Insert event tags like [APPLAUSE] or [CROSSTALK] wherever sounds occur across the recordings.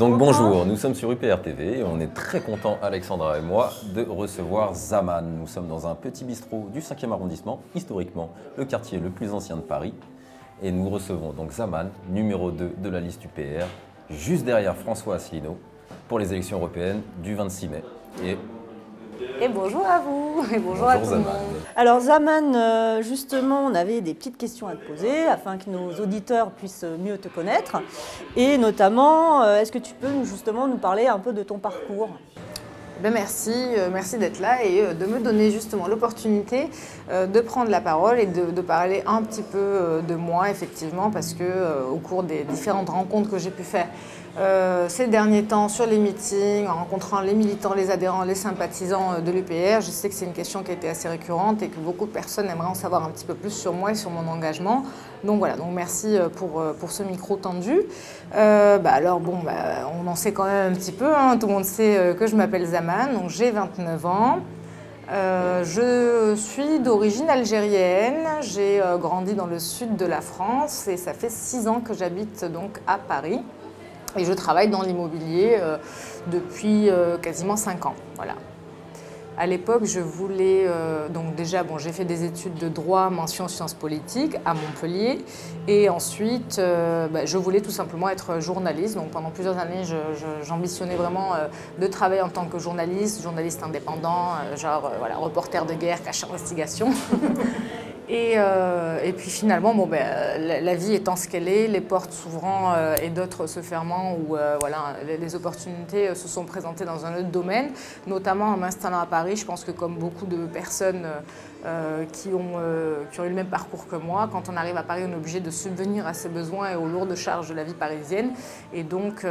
Donc bonjour, nous sommes sur UPR TV et on est très content, Alexandra et moi, de recevoir Zaman. Nous sommes dans un petit bistrot du 5e arrondissement, historiquement le quartier le plus ancien de Paris. Et nous recevons donc Zaman, numéro 2 de la liste UPR, juste derrière François Asselineau, pour les élections européennes du 26 mai. Et et bonjour à vous, et bonjour, à tout le monde. Alors Zaman, euh, justement, on avait des petites questions à te poser afin que nos auditeurs puissent mieux te connaître. Et notamment, euh, est-ce que tu peux nous, justement nous parler un peu de ton parcours? Ben merci, euh, merci d'être là et de me donner justement l'opportunité de prendre la parole et de, parler un petit peu de moi effectivement parce que au cours des différentes rencontres que j'ai pu faire euh, ces derniers temps sur les meetings, en rencontrant les militants, les adhérents, les sympathisants euh, de l'UPR. Je sais que c'est une question qui a été assez récurrente et que beaucoup de personnes aimeraient en savoir un petit peu plus sur moi et sur mon engagement. Donc voilà, donc merci euh, pour, pour ce micro tendu. bah alors bon, bah, on en sait quand même un petit peu, hein. tout le monde sait que je m'appelle Zaman, donc j'ai 29 ans. je suis d'origine algérienne, j'ai grandi dans le sud de la France et ça fait six ans que j'habite donc à Paris. Et je travaille dans l'immobilier euh, depuis euh, quasiment 5 ans. Voilà. À l'époque, je voulais, euh, donc déjà, bon, j'ai fait des études de droit, mention sciences politiques à Montpellier. Et ensuite, bah, je voulais tout simplement être journaliste. Donc pendant plusieurs années, j'ambitionnais vraiment de travailler en tant que journaliste, journaliste indépendant, genre voilà, reporter de guerre, cache investigation. [LAUGHS] Euh, et, puis finalement, bon, ben, la, vie étant ce qu'elle est, les portes s'ouvrant euh, et d'autres se fermant, où euh, voilà, les, opportunités se sont présentées dans un autre domaine, notamment en m'installant à Paris. Je pense que comme beaucoup de personnes qui, ont, qui ont eu le même parcours que moi, quand on arrive à Paris, on est obligé de subvenir à ses besoins et aux lourdes charges de la vie parisienne. Et donc,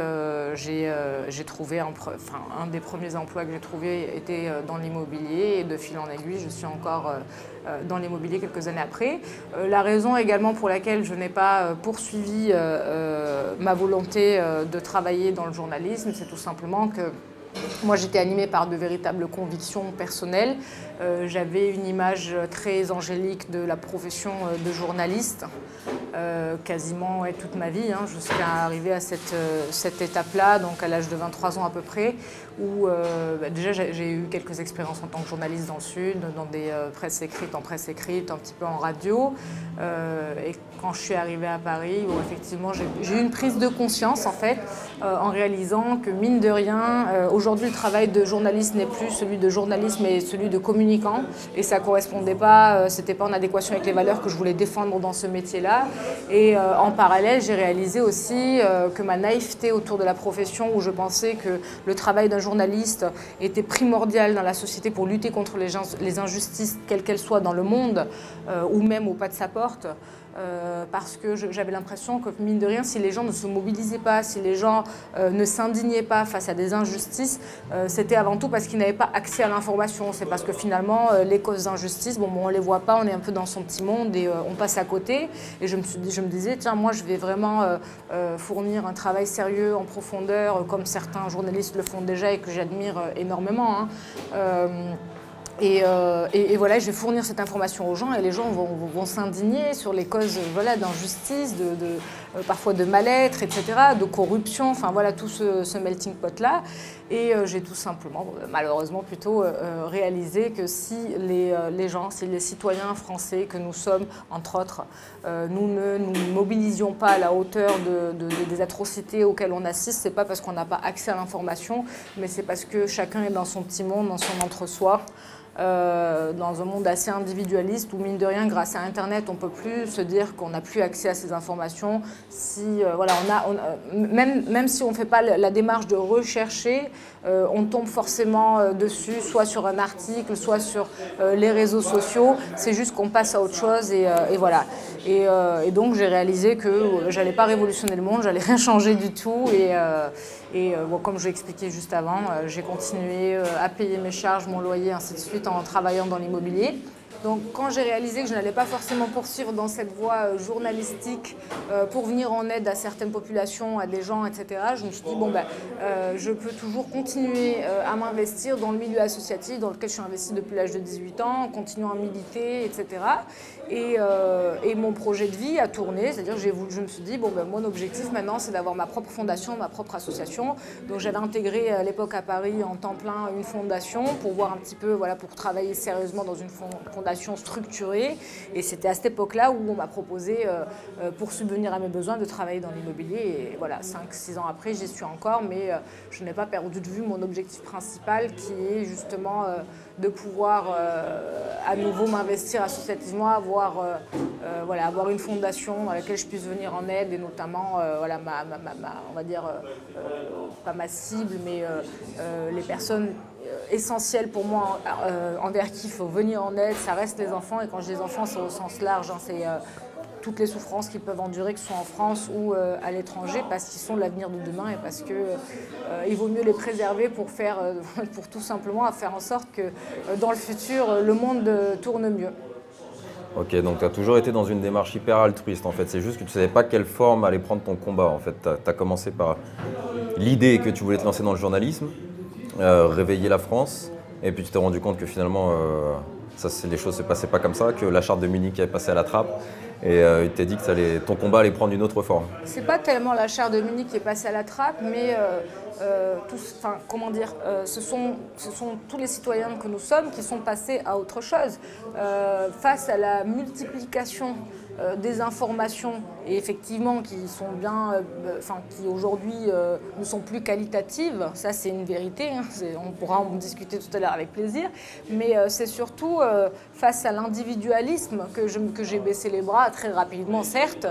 j'ai trouvé, un, enfin, un des premiers emplois que j'ai trouvé était dans l'immobilier. Et de fil en aiguille, je suis encore dans l'immobilier quelques années après. Euh, la raison également pour laquelle je n'ai pas euh, poursuivi euh, ma volonté de travailler dans le journalisme, c'est tout simplement que moi, j'étais animée par de véritables convictions personnelles. J'avais une image très angélique de la profession de journaliste, quasiment toute ma vie, hein, jusqu'à arriver à cette, cette étape-là, donc à l'âge de 23 ans à peu près, où euh, bah, déjà j'ai eu quelques expériences en tant que journaliste dans le Sud, dans des euh, presses écrites, en presse écrite, un petit peu en radio. Euh, et quand je suis arrivée à Paris, où effectivement j'ai eu une prise de conscience en fait, en réalisant que mine de rien, aujourd'hui le travail de journaliste n'est plus celui de journaliste mais celui de communicant. Et ça correspondait pas, c'était pas en adéquation avec les valeurs que je voulais défendre dans ce métier-là. Et en parallèle, j'ai réalisé aussi que ma naïveté autour de la profession, où je pensais que le travail d'un journaliste journaliste était primordial dans la société pour lutter contre les, injustices, quelles qu'elles soient dans le monde, euh, ou même au pas de sa porte. Euh, parce que j'avais l'impression que, mine de rien, si les gens ne se mobilisaient pas, si les gens euh, ne s'indignaient pas face à des injustices, c'était avant tout parce qu'ils n'avaient pas accès à l'information. C'est parce que finalement, les causes d'injustice, bon, on ne les voit pas, on est un peu dans son petit monde et on passe à côté. Et je me, suis, je me disais, tiens, moi, je vais vraiment fournir un travail sérieux, en profondeur, comme certains journalistes le font déjà et que j'admire énormément. Hein. Euh, et, voilà, je vais fournir cette information aux gens et les gens vont, s'indigner sur les causes voilà, d'injustice, de, euh, parfois de mal-être, etc., de corruption, enfin voilà, tout ce, melting pot-là. Et euh, j'ai tout simplement, malheureusement plutôt, réalisé que si les, gens, si les citoyens français que nous sommes, entre autres, nous ne nous mobilisions pas à la hauteur de, des atrocités auxquelles on assiste, c'est pas parce qu'on n'a pas accès à l'information, mais c'est parce que chacun est dans son petit monde, dans son entre-soi. Euh, dans un monde assez individualiste où, mine de rien, grâce à Internet, on ne peut plus se dire qu'on n'a plus accès à ces informations. Si, euh, voilà, on a, même, même si on ne fait pas la démarche de rechercher, euh, on tombe forcément dessus, soit sur un article, soit sur les réseaux sociaux. C'est juste qu'on passe à autre chose et, voilà. Et, et donc, j'ai réalisé que j'allais pas révolutionner le monde, j'allais [LAUGHS] rien changer du tout. Et, euh, comme je l'ai expliqué juste avant, euh, j'ai continué euh, à payer mes charges, mon loyer, ainsi de suite, en travaillant dans l'immobilier. Donc quand j'ai réalisé que je n'allais pas forcément poursuivre dans cette voie journalistique pour venir en aide à certaines populations, à des gens, etc., je me suis dit, bon, ben, je peux toujours continuer à m'investir dans le milieu associatif dans lequel je suis investie depuis l'âge de 18 ans, en continuant à militer, etc. Et, euh, et mon projet de vie a tourné, c'est-à-dire j'ai je me suis dit, bon, ben, mon objectif maintenant, c'est d'avoir ma propre fondation, ma propre association. Donc j'avais intégré à l'époque à Paris en temps plein une fondation pour voir un petit peu, voilà, pour travailler sérieusement dans une fond- fondation structurée. Et c'était à cette époque-là où on m'a proposé, euh, euh, pour subvenir à mes besoins, de travailler dans l'immobilier. Et voilà, 5-6 ans après, j'y suis encore, mais je n'ai pas perdu de vue mon objectif principal qui est justement de pouvoir euh, à nouveau m'investir associativement, avoir, euh, euh, voilà, avoir une fondation dans laquelle je puisse venir en aide et notamment voilà, ma, on va dire, pas ma cible, mais les personnes essentielles pour moi euh, envers qui il faut venir en aide, ça reste les enfants. Et quand je dis enfants, c'est au sens large, hein, c'est toutes les souffrances qu'ils peuvent endurer, que ce soit en France ou euh, à l'étranger, parce qu'ils sont l'avenir de demain et parce que euh, vaut mieux les préserver pour faire, euh, [LAUGHS] pour tout simplement faire en sorte que dans le futur, le monde tourne mieux. Ok, donc tu as toujours été dans une démarche hyper altruiste en fait. C'est juste que tu savais pas quelle forme allait prendre ton combat en fait. Tu as, commencé par l'idée que tu voulais te lancer dans le journalisme, réveiller la France, et puis tu t'es rendu compte que finalement ça, les choses ne se passaient pas comme ça, que la charte de Munich avait passé à la trappe, et euh, il t'est dit que ton combat allait prendre une autre forme. C'est pas tellement la charte de Munich qui est passée à la trappe, mais euh, euh, euh, ce, sont, tous les citoyens que nous sommes qui sont passés à autre chose. Face à la multiplication euh, des informations, et effectivement qui sont bien, euh, euh, enfin, qui aujourd'hui euh, ne sont plus qualitatives, ça c'est une vérité, hein, on pourra en discuter tout à l'heure avec plaisir, mais c'est surtout face à l'individualisme que je- que j'ai baissé les bras très rapidement, certes,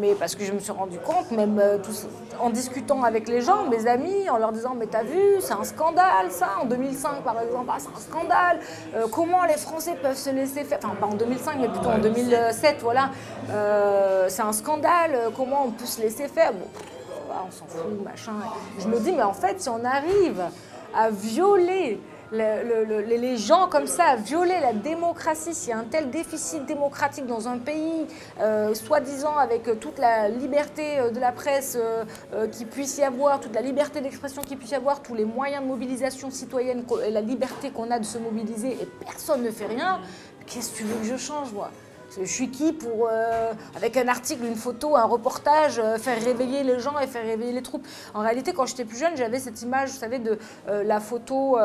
mais parce que je me suis rendu compte, même tous- en discutant avec les gens, mes amis, en leur disant Mais t'as vu, c'est un scandale ça, en 2005 par exemple, Ah, c'est un scandale, comment les Français peuvent se laisser faire, enfin pas en 2005, mais plutôt en 2007, voilà, Euh, c'est un scandale, comment on peut se laisser faire Bon, on s'en fout, machin. Je me dis Mais en fait, si on arrive à violer le- le- le- les- gens comme ça, à violer la démocratie, s'il y a un tel déficit démocratique dans un pays, euh, soi-disant avec euh, toute la liberté de la presse euh, qui puisse y avoir, toute la liberté d'expression qui puisse y avoir, tous les moyens de mobilisation citoyenne, et la liberté qu'on a de se mobiliser, et personne ne fait rien, qu'est-ce que tu veux que je change, moi? Je suis qui pour, euh, avec un article, une photo, un reportage, euh, faire réveiller les gens et faire réveiller les troupes En réalité, quand j'étais plus jeune, j'avais cette image, vous savez, de euh, la photo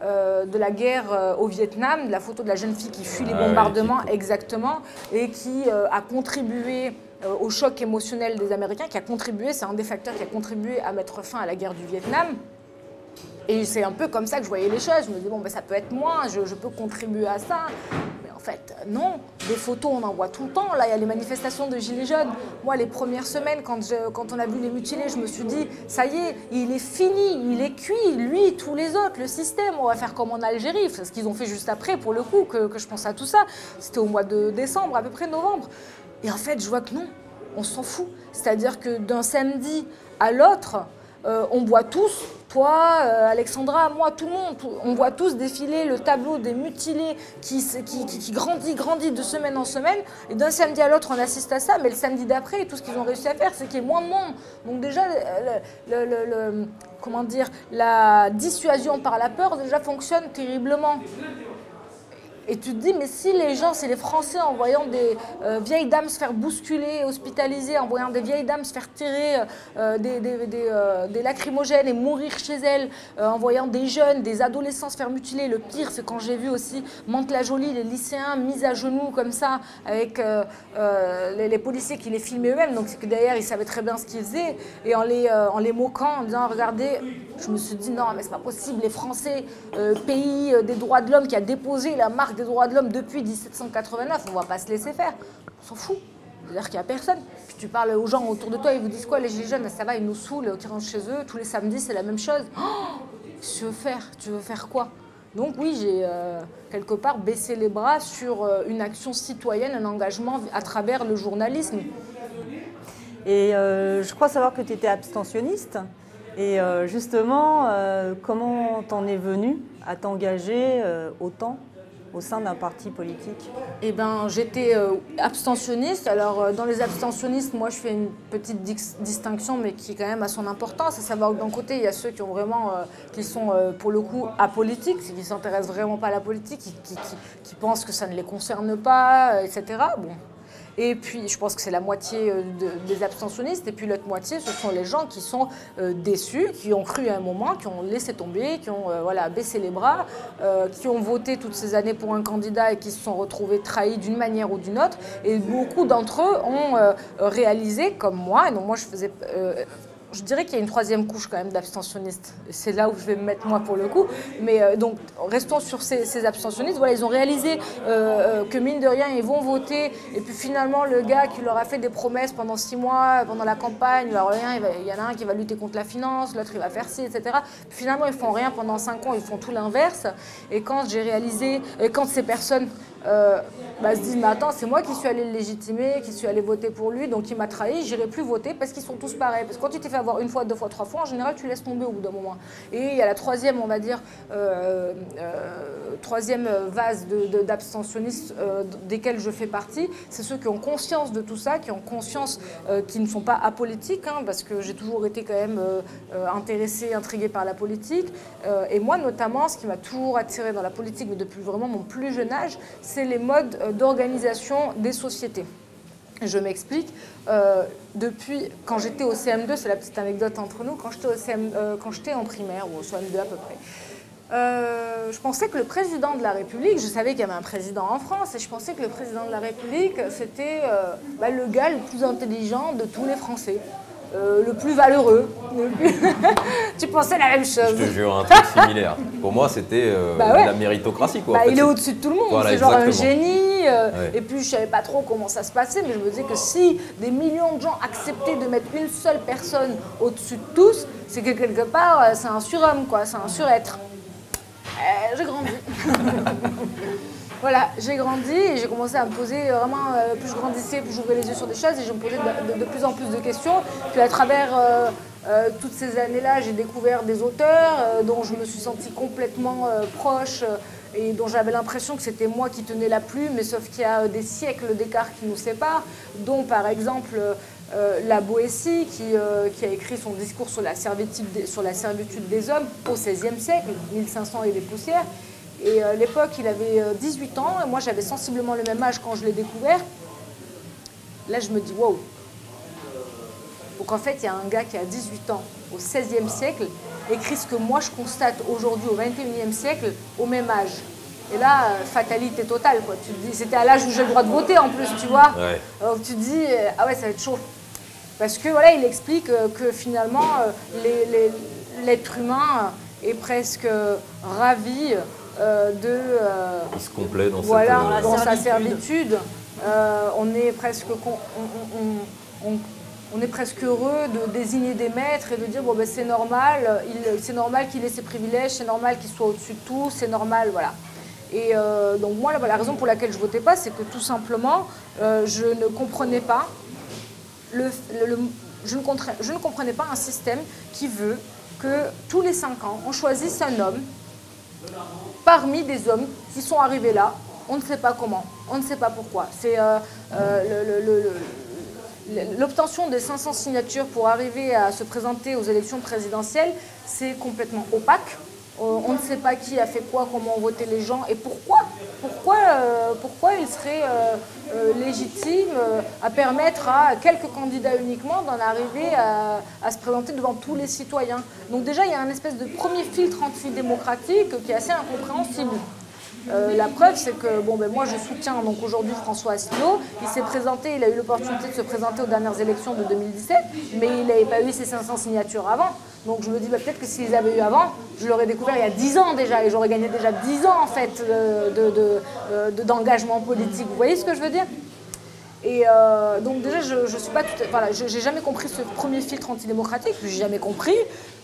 de la guerre au Vietnam, de la photo de la jeune fille qui fuit les Ah bombardements, exactement, et qui a contribué au choc émotionnel des Américains, qui a contribué, c'est un des facteurs qui a contribué à mettre fin à la guerre du Vietnam. Et c'est un peu comme ça que je voyais les choses. Je me dis, bon, ben, ça peut être moi, je, peux contribuer à ça. Mais en fait, non. Des photos, on en voit tout le temps. Là, il y a les manifestations de Gilets jaunes. Moi, les premières semaines, quand, quand on a vu les mutilés, je me suis dit, ça y est, il est fini, il est cuit. Lui, tous les autres, le système, on va faire comme en Algérie. C'est ce qu'ils ont fait juste après, pour le coup, que, que je pense à tout ça. C'était au mois de décembre, à peu près novembre. Et en fait, je vois que non, on s'en fout. C'est-à-dire que d'un samedi à l'autre, euh, on voit tous, toi, euh, Alexandra, moi, tout le monde, on voit tous défiler le tableau des mutilés qui, grandit, grandit de semaine en semaine. Et d'un samedi à l'autre, on assiste à ça. Mais le samedi d'après, tout ce qu'ils ont réussi à faire, c'est qu'il y ait moins de monde. Donc déjà, comment dire, la dissuasion par la peur déjà fonctionne terriblement. Et tu te dis, mais si les gens, c'est les Français en voyant des euh, vieilles dames se faire bousculer, hospitaliser, en voyant des vieilles dames se faire tirer euh, euh, des lacrymogènes et mourir chez elles, en voyant des jeunes, des adolescents se faire mutiler. Le pire, c'est quand j'ai vu aussi Mantes-la-Jolie, les lycéens mis à genoux comme ça, avec les, policiers qui les filmaient eux-mêmes. Donc c'est que derrière, ils savaient très bien ce qu'ils faisaient. Et en les, en les moquant, en disant, regardez, je me suis dit, non, mais c'est pas possible, les Français, pays des droits de l'homme qui a déposé la marque des droits de l'homme depuis 1789, on va pas se laisser faire. On s'en fout. C'est-à-dire qu'il n'y a personne. Puis tu parles aux gens autour de toi, ils vous disent quoi, les gilets jaunes, ça va, ils nous saoulent, ils rentrent chez eux, tous les samedis, c'est la même chose. Oh, tu veux faire Tu veux faire quoi? Donc oui, j'ai euh, quelque part baissé les bras sur euh, une action citoyenne, un engagement à travers le journalisme. Et euh, je crois savoir que tu étais abstentionniste. Et justement, comment t'en es venu à t'engager autant? Au sein d'un parti politique Eh ben, j'étais euh, abstentionniste. Alors, euh, dans les abstentionnistes, moi, je fais une petite distinction, mais qui quand même à son importance. À savoir d'un côté, il y a ceux qui ont vraiment, euh, qui sont pour le coup apolitiques, qui s'intéressent vraiment pas à la politique, qui, pensent que ça ne les concerne pas, etc. et puis, je pense que c'est la moitié euh, des abstentionnistes. Et puis l'autre moitié, ce sont les gens qui sont euh, déçus, qui ont cru à un moment, qui ont laissé tomber, qui ont euh, voilà, baissé les bras, qui ont voté toutes ces années pour un candidat et qui se sont retrouvés trahis d'une manière ou d'une autre. Et beaucoup d'entre eux ont réalisé, comme moi, et donc moi je faisais je dirais qu'il y a une troisième couche quand même d'abstentionnistes. C'est là où je vais me mettre moi pour le coup. Mais euh, donc, restons sur ces, abstentionnistes. Voilà, ils ont réalisé euh, euh, que mine de rien, ils vont voter. Et puis finalement, le gars qui leur a fait des promesses pendant six mois, pendant la campagne, alors rien, il, y en a un qui va lutter contre la finance, l'autre il va faire ci, etc. finalement, ils font rien pendant cinq ans, ils font tout l'inverse. Et quand j'ai réalisé, et quand ces personnes euh, bah, se disent mais attends c'est moi qui suis allé le légitimer, qui suis allé voter pour lui, donc il m'a trahi, j'irai plus voter parce qu'ils sont tous pareils. Parce que quand tu t'es fait avoir une fois, deux fois, trois fois, en général tu laisses tomber au bout d'un moment. Et il y a la troisième, on va dire, euh, euh, troisième vase d'abstentionnistes desquels je fais partie, c'est ceux qui ont conscience de tout ça, qui ont conscience qu'ils ne sont pas apolitiques, hein, parce que j'ai toujours été quand même intéressée, intriguée par la politique. et moi notamment, ce qui m'a toujours attirée dans la politique, mais depuis vraiment mon plus jeune âge, les modes euh, d'organisation des sociétés. Je m'explique. Euh, depuis, quand j'étais au CM2, c'est la petite anecdote entre nous, quand j'étais, au euh, quand j'étais en primaire, ou au CM2 à peu près, je pensais que le président de la République, je savais qu'il y avait un président en France, et je pensais que le président de la République, c'était bah, le gars le plus intelligent de tous les Français. Euh, le plus valeureux. [LAUGHS] tu pensais la même chose. Je te jure, un truc similaire. Pour moi, c'était euh, bah la méritocratie. Quoi. Bah, il est au-dessus de tout le monde. c'est genre un génie. Euh, et puis, je savais pas trop comment ça se passait, mais je me disais que si des millions de gens acceptaient de mettre une seule personne au-dessus de tous, c'est que quelque part, c'est un surhomme, quoi. C'est un surêtre. J'ai grandi. [LAUGHS] Voilà, j'ai grandi et j'ai commencé à me poser vraiment, euh, plus je grandissais, plus j'ouvrais les yeux sur des choses et je me posais de, plus en plus de questions. Puis à travers euh, euh, toutes ces années-là, j'ai découvert des auteurs dont je me suis sentie complètement proche et dont j'avais l'impression que c'était moi qui tenais la plume, mais sauf qu'il y a des siècles d'écart qui nous séparent, dont par exemple la Boétie qui, a écrit son discours sur la, servitude sur la servitude des hommes au XVIe siècle, 1500 et des poussières. Et à euh, l'époque, il avait 18 euh, ans, et moi j'avais sensiblement le même âge quand je l'ai découvert. Là, je me dis, wow. Donc en fait, il y a un gars qui a 18 ans au XVIe siècle, écrit ce que moi je constate aujourd'hui au XXIe siècle au même âge. Et là, euh, fatalité totale, quoi. Tu dis, c'était à l'âge où j'ai le droit de voter en plus, tu vois. Donc tu te dis, ah ouais, ça va être chaud. Parce que voilà, il explique que finalement, l'être humain est presque ravi euh, de. Euh, se complaît dans, voilà, cette, dans sa servitude. Euh, on est presque. On, est presque heureux de désigner des maîtres et de dire bon ben c'est normal, c'est normal qu'il ait ses privilèges, c'est normal qu'il soit au-dessus de tout, c'est normal, voilà. Et donc moi la, raison pour laquelle je votais pas, c'est que tout simplement je ne comprenais pas le, je, ne je ne comprenais pas un système qui veut que tous les cinq ans on choisisse un homme parmi des hommes qui sont arrivés là, on ne sait pas comment, on ne sait pas pourquoi. C'est euh, euh, l'obtention des 500 signatures pour arriver à se présenter aux élections présidentielles, c'est complètement opaque. Euh, on ne sait pas qui a fait quoi, comment ont voté les gens et pourquoi. Pourquoi, euh, pourquoi il serait euh, légitime à permettre à quelques candidats uniquement d'en arriver à, se présenter devant tous les citoyens. Donc déjà, il y a un espèce de premier filtre antidémocratique qui est assez incompréhensible. la preuve, c'est que bon, ben, moi, je soutiens donc aujourd'hui François Asselineau. Il s'est présenté, il a eu l'opportunité de se présenter aux dernières élections de 2017, mais il n'avait pas eu ses 500 signatures avant. Donc je me dis bah, peut-être que s'ils avaient eu avant, je l'aurais découvert il y a 10 ans déjà et j'aurais gagné déjà 10 ans en fait d'engagement de, politique. Vous voyez ce que je veux dire? Et euh, donc déjà, je, je suis pas tout, voilà, j'ai jamais compris ce premier filtre antidémocratique. J'ai jamais compris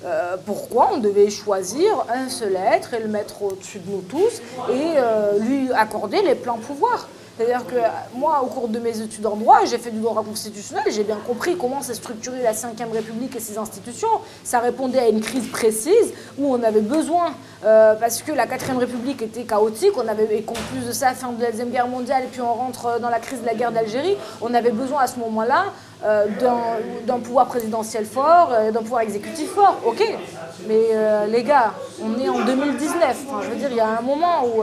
euh, pourquoi on devait choisir un seul être et le mettre au-dessus de nous tous et euh, lui accorder les pleins pouvoirs. C'est-à-dire que euh, moi, au cours de mes études en droit, j'ai fait du droit constitutionnel, j'ai bien compris comment s'est structurée la Ve République et ses institutions. Ça répondait à une crise précise où on avait besoin, euh, parce que la Quatrième République était chaotique, on avait, et qu'en plus de ça, fin de la Deuxième Guerre mondiale, et puis on rentre dans la crise de la guerre d'Algérie, on avait besoin à ce moment-là euh, d'un pouvoir présidentiel fort, d'un pouvoir exécutif fort. Ok, mais les gars, on est en 2019. Enfin, je veux dire, il y a un moment où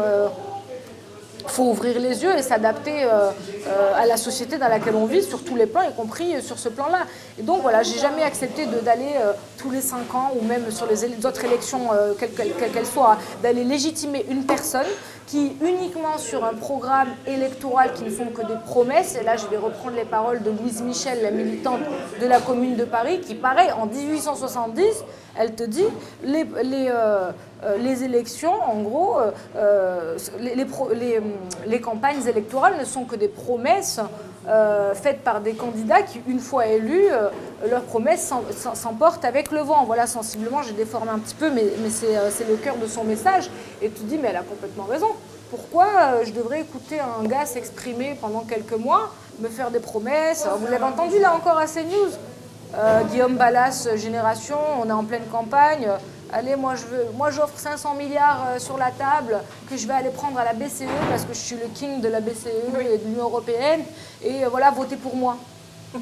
faut ouvrir les yeux et s'adapter euh, euh, à la société dans laquelle on vit sur tous les plans, y compris sur ce plan-là. Et donc voilà, j'ai jamais accepté d'aller euh, tous les cinq ans ou même sur les autres élections, quelles qu'elles soient, d'aller légitimer une personne qui uniquement sur un programme électoral qui ne font que des promesses, et là je vais reprendre les paroles de Louise Michel, la militante de la commune de Paris, qui pareil, en 1870, elle te dit, les, les, euh, euh, les élections, en gros, euh, les, les, campagnes électorales ne sont que des promesses faites par des candidats qui, une fois élus, leurs promesses s'emportent avec le vent. Voilà, sensiblement, j'ai déformé un petit peu, mais, c'est le cœur de son message. Et tu dis, mais elle a complètement raison. Pourquoi je devrais écouter un gars s'exprimer pendant quelques mois, me faire des promesses? Vous l'avez entendu là encore à CNews? Euh, Guillaume Ballas, Génération, on est en pleine campagne. Allez, moi je veux, moi j'offre 500 milliards euh, sur la table que je vais aller prendre à la BCE parce que je suis le king de la BCE et de l'Union européenne. Et euh, voilà, votez pour moi. [LAUGHS]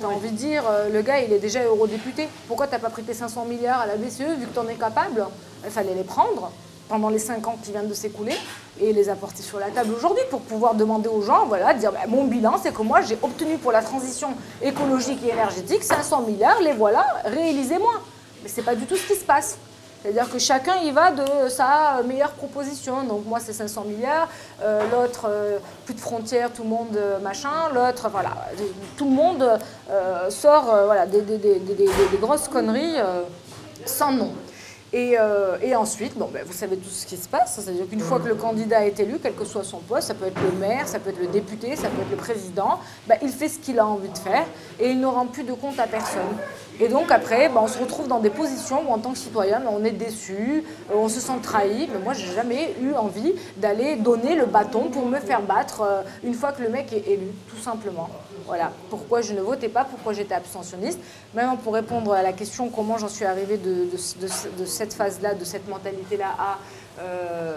T'as envie de dire, le gars il est déjà eurodéputé. Pourquoi t'as pas pris tes 500 milliards à la BCE vu que t'en es capable? Il fallait les prendre pendant les 5 ans qui viennent de s'écouler et les apporter sur la table aujourd'hui pour pouvoir demander aux gens, voilà, dire bah, mon bilan, c'est que moi j'ai obtenu pour la transition écologique et énergétique 500 milliards, les voilà, réalisez-moi. Mais c'est pas du tout ce qui se passe. C'est-à-dire que chacun y va de sa meilleure proposition. Donc moi c'est 500 milliards, euh, l'autre euh, plus de frontières, tout le monde euh, machin, l'autre voilà, tout le monde sort voilà, des, grosses conneries sans nom. Euh, et, ensuite, bon, ben, vous savez tout ce qui se passe, c'est-à-dire qu'une fois que le candidat est élu, quel que soit son poste, ça peut être le maire, ça peut être le député, ça peut être le président, ben, il fait ce qu'il a envie de faire et il ne rend plus de compte à personne. Et donc après, ben, on se retrouve dans des positions où en tant que citoyen, on est déçu, euh, on se sent trahi. Mais moi, j'ai jamais eu envie d'aller donner le bâton pour me faire battre euh, une fois que le mec est élu, tout simplement. Voilà, pourquoi je ne votais pas, pourquoi j'étais abstentionniste. Même pour répondre à la question comment j'en suis arrivée de, cette phase-là, de cette mentalité-là à euh,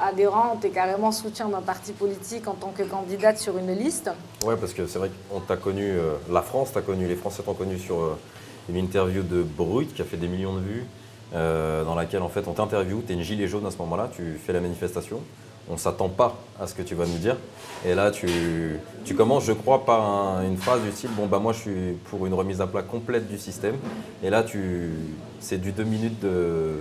adhérente et carrément soutien d'un parti politique en tant que candidate sur une liste. Oui, parce que c'est vrai qu'on t'a connu, euh, la France t'a connu, les Français t'ont connu sur euh, une interview de Brut qui a fait des millions de vues, dans laquelle en fait on t'interviewe, tu es une gilet jaune à ce moment-là, tu fais la manifestation on ne s'attend pas à ce que tu vas nous dire. Et là, tu, tu commences, je crois, par une phrase du style Bon, bah, moi, je suis pour une remise à plat complète du système. Et là, tu, c'est du deux minutes de.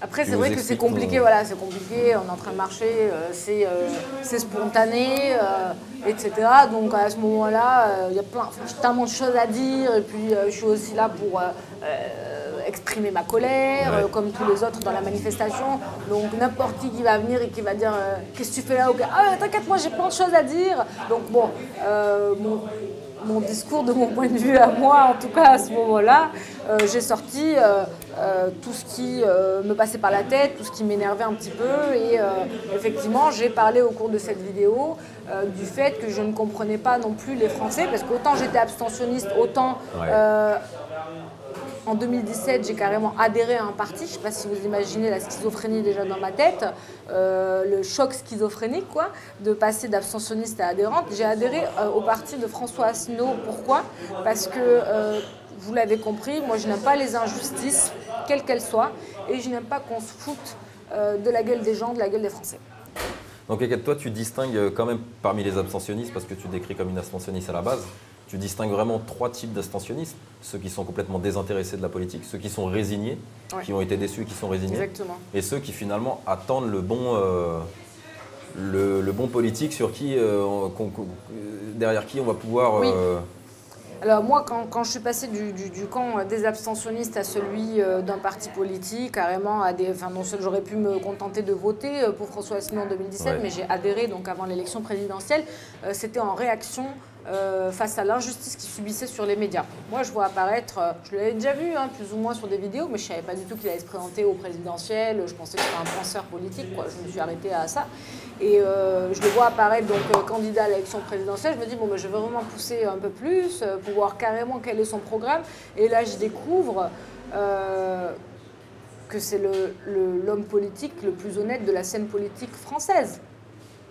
Après, c'est vrai que c'est compliqué, voilà, c'est compliqué, on est en train de marcher, euh, c'est, euh, c'est spontané, euh, etc. Donc à ce moment-là, il y a plein, tellement de choses à dire, et puis je suis aussi là pour exprimer ma colère, euh, comme tous les autres dans la manifestation. Donc n'importe qui qui va venir et qui va dire euh, Qu'est-ce que tu fais là Ah, t'inquiète, moi j'ai plein de choses à dire. Donc bon, euh, mon, discours, de mon point de vue à moi, en tout cas à ce moment-là, j'ai sorti tout ce qui me passait par la tête, tout ce qui m'énervait un petit peu. Et effectivement, j'ai parlé au cours de cette vidéo du fait que je ne comprenais pas non plus les Français, parce qu'autant j'étais abstentionniste, autant en 2017, j'ai carrément adhéré à un parti. Je ne sais pas si vous imaginez la schizophrénie déjà dans ma tête, euh, le choc schizophrénique, quoi, de passer d'abstentionniste à adhérente. J'ai adhéré euh, au parti de François Asselineau. Pourquoi? Parce que, euh, vous l'avez compris, moi je n'aime pas les injustices, quelles qu'elles soient, et je n'aime pas qu'on se foute de la gueule des gens, de la gueule des Français. Donc, toi, tu distingues quand même parmi les abstentionnistes, parce que tu décris comme une abstentionniste à la base, tu distingues vraiment trois types d'abstentionnisme. Ceux qui sont complètement désintéressés de la politique, ceux qui sont résignés, qui ont été déçus, qui sont résignés. Exactement. Et ceux qui finalement attendent le bon, euh, le, bon politique sur qui, euh, derrière qui on va pouvoir... Euh, alors moi, quand, je suis passée du, camp des abstentionnistes à celui d'un parti politique, carrément à des... Enfin, non seulement j'aurais pu me contenter de voter pour François Asselineau en 2017, mais j'ai adhéré donc avant l'élection présidentielle. C'était en réaction euh, face à l'injustice qu'ils subissaient sur les médias. Moi, je vois apparaître, euh, je l'avais déjà vu hein, plus ou moins sur des vidéos, mais je ne savais pas du tout qu'il allait se présenter au présidentiel. Je pensais que c'était un penseur politique, je me suis arrêtée à ça. Et euh, je le vois apparaître donc candidat à l'élection présidentielle. Je me dis, bon, mais je veux vraiment pousser un peu plus pour voir carrément quel est son programme. Et là, je découvre que c'est l'homme politique le plus honnête de la scène politique française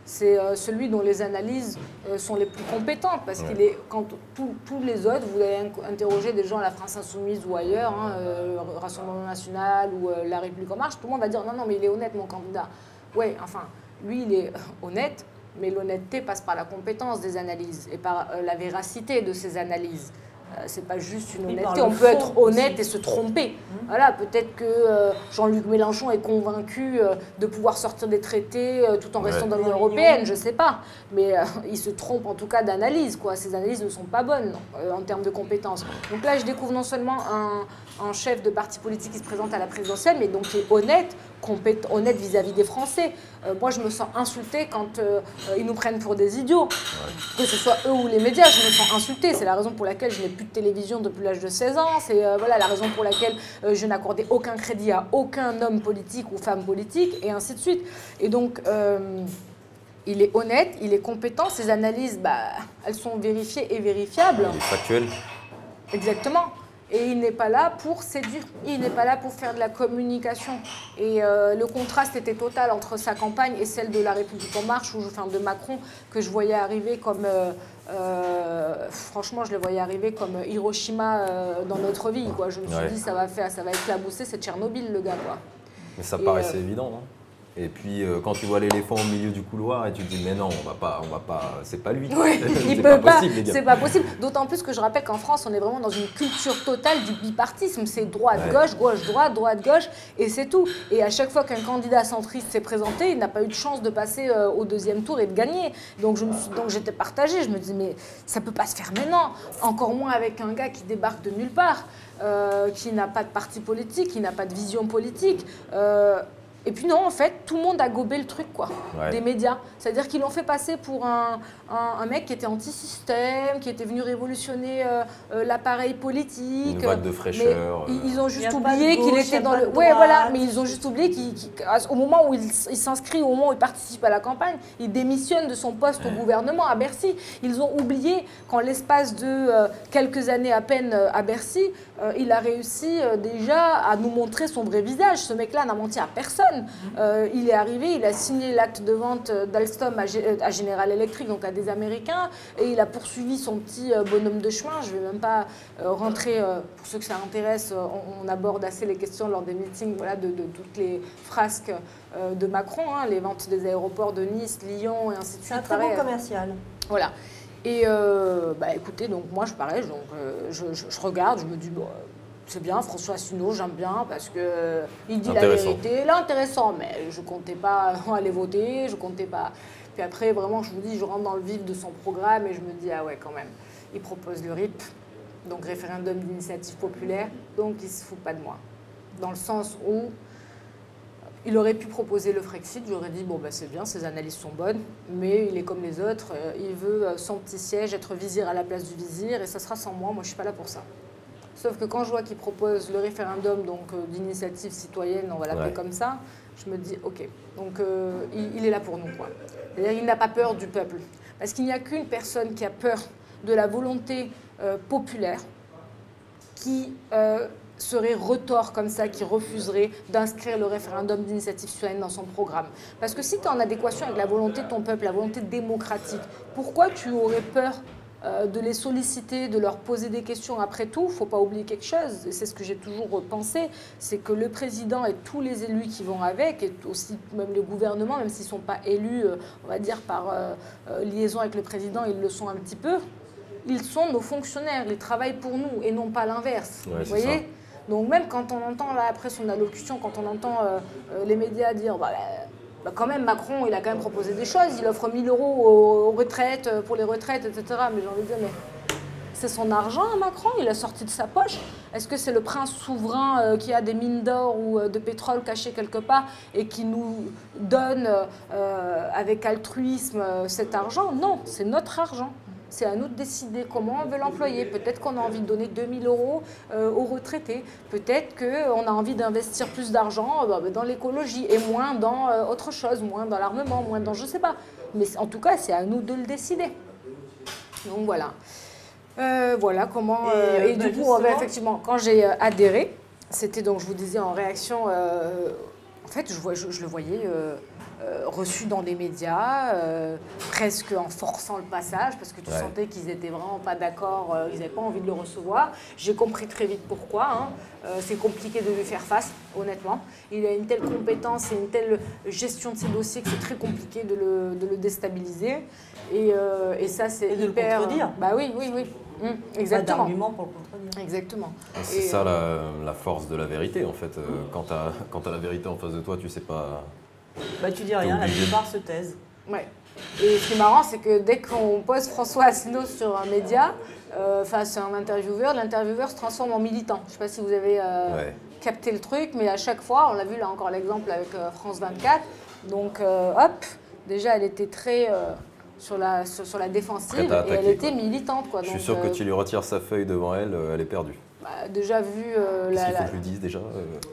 c'est euh, celui dont les analyses euh, sont les plus compétentes, parce qu'il est, quand tous les autres, vous allez interroger des gens à la France Insoumise ou ailleurs, hein, euh, Rassemblement National ou La République En Marche, tout le monde va dire non, non, mais il est honnête, mon candidat. Oui, enfin, lui, il est honnête, mais l'honnêteté passe par la compétence des analyses et par la véracité de ces analyses. Euh, c'est pas juste une honnêteté. On peut être honnête et se tromper. Mmh. Voilà, peut-être que euh, Jean-Luc Mélenchon est convaincu euh, de pouvoir sortir des traités tout en restant dans l'Union européenne, je sais pas. Mais il se trompe en tout cas d'analyse, quoi. Ces analyses ne sont pas bonnes en termes de compétences. Donc là, je découvre non seulement un, un chef de parti politique qui se présente à la présidentielle, mais donc qui est honnête, honnête vis-à-vis des Français. Euh, moi, je me sens insultée quand euh, euh, ils nous prennent pour des idiots. Que ce soit eux ou les médias, je me sens insultée. C'est la raison pour laquelle je n'ai plus de télévision depuis l'âge de 16 ans. C'est voilà, la raison pour laquelle je n'accordais aucun crédit à aucun homme politique ou femme politique, et ainsi de suite. Et donc, il est honnête, il est compétent. Ses analyses, bah, elles sont vérifiées et vérifiables. Il est factuel. Exactement. Et il n'est pas là pour séduire, il n'est pas là pour faire de la communication. Et euh, le contraste était total entre sa campagne et celle de la République en marche, ou enfin de Macron, que je voyais arriver comme... Euh, euh, franchement, je le voyais arriver comme Hiroshima dans notre vie. Quoi. Je me suis dit, ça va, faire, ça va éclabousser, c'est Tchernobyl, le gars. Quoi. Mais ça paraissait évident, non? Et puis euh, quand tu vois l'éléphant au milieu du couloir et tu te dis mais non on va pas on va pas c'est pas lui. [LAUGHS] Oui, il peut pas, c'est pas possible. D'autant plus que je rappelle qu'en France on est vraiment dans une culture totale du bipartisme. C'est droite gauche gauche droite droite gauche et c'est tout. Et à chaque fois qu'un candidat centriste s'est présenté il n'a pas eu de chance de passer euh, au deuxième tour et de gagner. Donc je me suis donc j'étais partagée. Je me dis mais ça peut pas se faire maintenant. Encore moins avec un gars qui débarque de nulle part euh, qui n'a pas de parti politique qui n'a pas de vision politique et puis non, en fait, tout le monde a gobé le truc, quoi, des médias. C'est-à-dire qu'ils l'ont fait passer pour un, un, mec qui était anti-système, qui était venu révolutionner euh, euh, l'appareil politique. Une vague de fraîcheur. Euh. Ils, ont juste oublié qu'il était dans le. Ouais, voilà, mais ils ont juste oublié qu'au moment où il, s'inscrit, au moment où il participe à la campagne, il démissionne de son poste au gouvernement à Bercy. Ils ont oublié qu'en l'espace de quelques années à peine à Bercy, il a réussi déjà à nous montrer son vrai visage. Ce mec-là n'a menti à personne. Euh, il est arrivé, il a signé l'acte de vente d'Alstom à, à, General Electric, donc à des Américains, et il a poursuivi son petit euh, bonhomme de chemin. Je ne vais même pas euh, rentrer, pour ceux que ça intéresse, on, aborde assez les questions lors des meetings voilà, de, toutes les frasques de Macron, hein, les ventes des aéroports de Nice, Lyon et ainsi de suite. C'est un très bon commercial. Voilà. Et bah, écoutez, donc moi je pareil, donc, je, je, regarde, je me dis, bon, c'est bien, François Asselineau, j'aime bien parce que il dit la vérité. Là, intéressant, mais je comptais pas [LAUGHS] aller voter, je comptais pas. Puis après, vraiment, je vous dis, je rentre dans le vif de son programme et je me dis, ah ouais, quand même, il propose le RIP, donc référendum d'initiative populaire, donc il se fout pas de moi. Dans le sens où il aurait pu proposer le Frexit, j'aurais dit, bon, ben, c'est bien, ses analyses sont bonnes, mais il est comme les autres, euh, il veut euh, son petit siège, être vizir à la place du vizir, et ça sera sans moi, moi je suis pas là pour ça. Sauf que quand je vois qu'il propose le référendum donc euh, d'initiative citoyenne, on va l'appeler comme ça, je me dis ok, donc euh, il, est là pour nous quoi. Il n'a pas peur du peuple, parce qu'il n'y a qu'une personne qui a peur de la volonté euh, populaire, qui serait retort comme ça, qui refuserait d'inscrire le référendum d'initiative citoyenne dans son programme. Parce que si tu es en adéquation avec la volonté de ton peuple, la volonté démocratique, pourquoi tu aurais peur euh, de les solliciter, de leur poser des questions. Après tout, il ne faut pas oublier quelque chose, et c'est ce que j'ai toujours pensé, c'est que le président et tous les élus qui vont avec, et aussi même le gouvernement, même s'ils ne sont pas élus, euh, on va dire, par euh, liaison avec le président, ils le sont un petit peu, ils sont nos fonctionnaires, ils travaillent pour nous, et non pas l'inverse. vous voyez Donc même quand on entend, là, après son allocution, quand on entend les médias dire... Bah, bah, quand même, Macron, il a quand même proposé des choses. Il offre 1000 euros aux, retraites, euh, pour les retraites, etc. Mais j'ai envie de dire, mais c'est son argent, hein, Macron Il a sorti de sa poche Est-ce que c'est le prince souverain euh, qui a des mines d'or ou euh, de pétrole cachées quelque part et qui nous donne avec altruisme cet argent? Non, c'est notre argent. C'est à nous de décider comment on veut l'employer. Peut-être qu'on a envie de donner 2000 euros euh, aux retraités. Peut-être qu'on a envie d'investir plus d'argent euh, bah, dans l'écologie et moins dans euh, autre chose, moins dans l'armement, moins dans je sais pas. Mais en tout cas, c'est à nous de le décider. Donc voilà. voilà comment. Et, du coup, effectivement, quand j'ai adhéré, c'était donc, je vous disais, en réaction. en fait, je, vois, je le voyais euh, reçus dans des médias, euh, presque en forçant le passage, parce que tu sentais qu'ils n'étaient vraiment pas d'accord, euh, ils n'avaient pas envie de le recevoir. J'ai compris très vite pourquoi. Hein. c'est compliqué de lui faire face, honnêtement. Il a une telle compétence et une telle gestion de ses dossiers que c'est très compliqué de le, de le déstabiliser. Et, et ça, c'est hyper... de le contredire. Bah oui, oui, oui. Hum, exactement. Pas d'argument pour le contredire. Exactement. C'est ça la, la, force de la vérité, en fait. Quand tu as, as, la vérité en face de toi, tu sais pas bah, tu dis rien, la plupart se taisent. Ouais. Et ce qui est marrant, c'est que dès qu'on pose François Asselineau sur un média, euh, face à un intervieweur, l'intervieweur se transforme en militant. Je ne sais pas si vous avez euh, capté le truc, mais à chaque fois, on l'a vu là encore l'exemple avec euh, France 24, donc hop, déjà elle était très sur la, sur, la défensive et elle était militante. Quoi. Je suis sûr que tu lui retires sa feuille devant elle, elle est perdue. Bah, déjà vu la, la, déjà,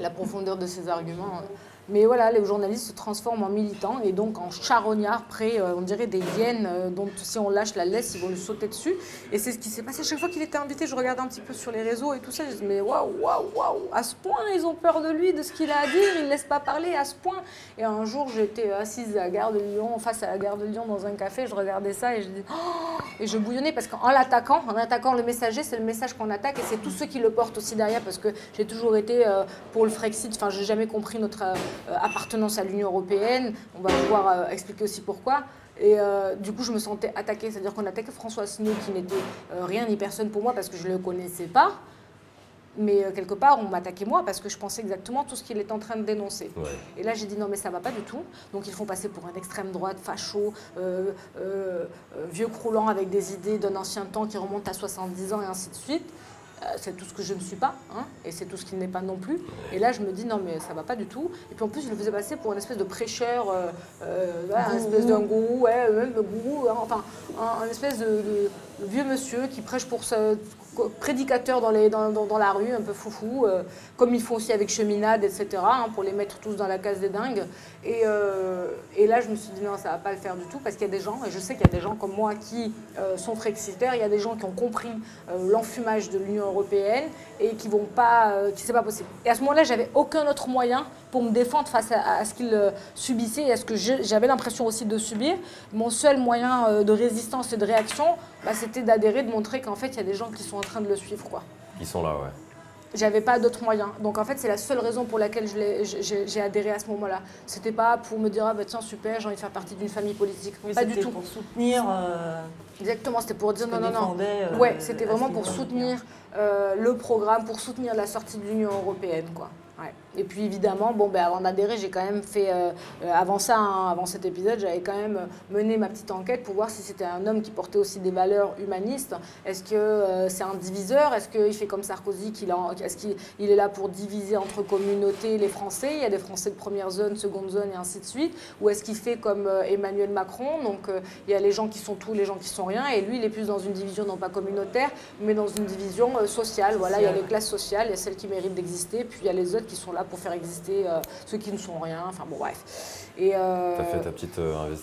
la profondeur de ses arguments. Mais voilà, les journalistes se transforment en militants et donc en charognards près, euh, on dirait des hyènes euh, dont si on lâche la laisse, ils vont lui sauter dessus. Et c'est ce qui s'est passé. Chaque fois qu'il était invité, je regardais un petit peu sur les réseaux et tout ça. Je disais, mais waouh, waouh, waouh, à ce point, ils ont peur de lui, de ce qu'il a à dire, ils ne laissent pas parler à ce point. Et un jour, j'étais assise à la gare de Lyon, face à la gare de Lyon, dans un café, je regardais ça et je dis, oh et je bouillonnais parce qu'en l'attaquant, en attaquant le messager, c'est le message qu'on attaque et c'est tous ceux qui le portent aussi derrière parce que j'ai toujours été euh, pour le Frexit, enfin, j'ai jamais compris notre appartenance à l'Union européenne. On va pouvoir euh, expliquer aussi pourquoi. Et euh, du coup, je me sentais attaquée. C'est-à-dire qu'on attaquait François Asselineau, qui n'était rien ni personne pour moi parce que je ne le connaissais pas. Mais quelque part, on m'attaquait moi parce que je pensais exactement tout ce qu'il était en train de dénoncer. Et là, j'ai dit non, mais ça va pas du tout. Donc, ils font passer pour un extrême droite, facho, vieux croulant avec des idées d'un ancien temps qui remonte à 70 ans et ainsi de suite. Euh, c'est tout ce que je ne suis pas, hein, et c'est tout ce qu'il n'est pas non plus. Et là, je me dis, non, mais ça va pas du tout. Et puis en plus, je le faisais passer pour une espèce de prêcheur, euh, euh un espèce d'un gourou, ouais, même gourou, hein, enfin, un, espèce de, vieux monsieur qui prêche pour ce, prédicateurs dans, la rue, un peu foufou, euh, comme ils font aussi avec Cheminade, etc., hein, pour les mettre tous dans la case des dingues. Et, euh, là, je me suis dit, non, ça ne va pas le faire du tout, parce qu'il y a des gens, et je sais qu'il y a des gens comme moi qui euh, sont frexitaires, il y a des gens qui ont compris l'enfumage de l'Union européenne et qui vont pas, qui c'est pas possible. Et à ce moment-là, j'avais aucun autre moyen pour me défendre face à, ce qu'ils subissaient et à ce que j'avais l'impression aussi de subir. Mon seul moyen de résistance et de réaction, bah, c'était d'adhérer, de montrer qu'en fait, il y a des gens qui sont en train de le suivre. Quoi. Ils sont là, ouais. J'avais pas d'autre moyen. Donc en fait, c'est la seule raison pour laquelle j'ai adhéré à ce moment-là. C'était pas pour me dire, ah bah tiens, super, j'ai envie de faire partie d'une famille politique. pas du tout. pour soutenir. Euh, Exactement, c'était pour dire non, non, non. Euh, ouais, c'était vraiment pour soutenir euh, le programme, pour soutenir la sortie de l'Union européenne, quoi. Et puis évidemment, bon, ben, avant d'adhérer, j'ai quand même fait, euh, euh, avant ça, hein, avant cet épisode, j'avais quand même mené ma petite enquête pour voir si c'était un homme qui portait aussi des valeurs humanistes. Est-ce que euh, c'est un diviseur? Est-ce qu'il fait comme Sarkozy qu'il Est-ce qu'il est là pour diviser entre communautés les Français? Il y a des Français de première zone, seconde zone et ainsi de suite. Ou est-ce qu'il fait comme Emmanuel Macron? Donc il y a les gens qui sont tout, les gens qui sont rien. Et lui, il est plus dans une division non pas communautaire, mais dans une division sociale. Voilà, il y a les classes sociales, il y a celles qui méritent d'exister, puis il y a les autres qui sont là pour faire exister euh, ceux qui ne sont rien. Enfin bon, bref. Et euh, as fait ta petite, euh,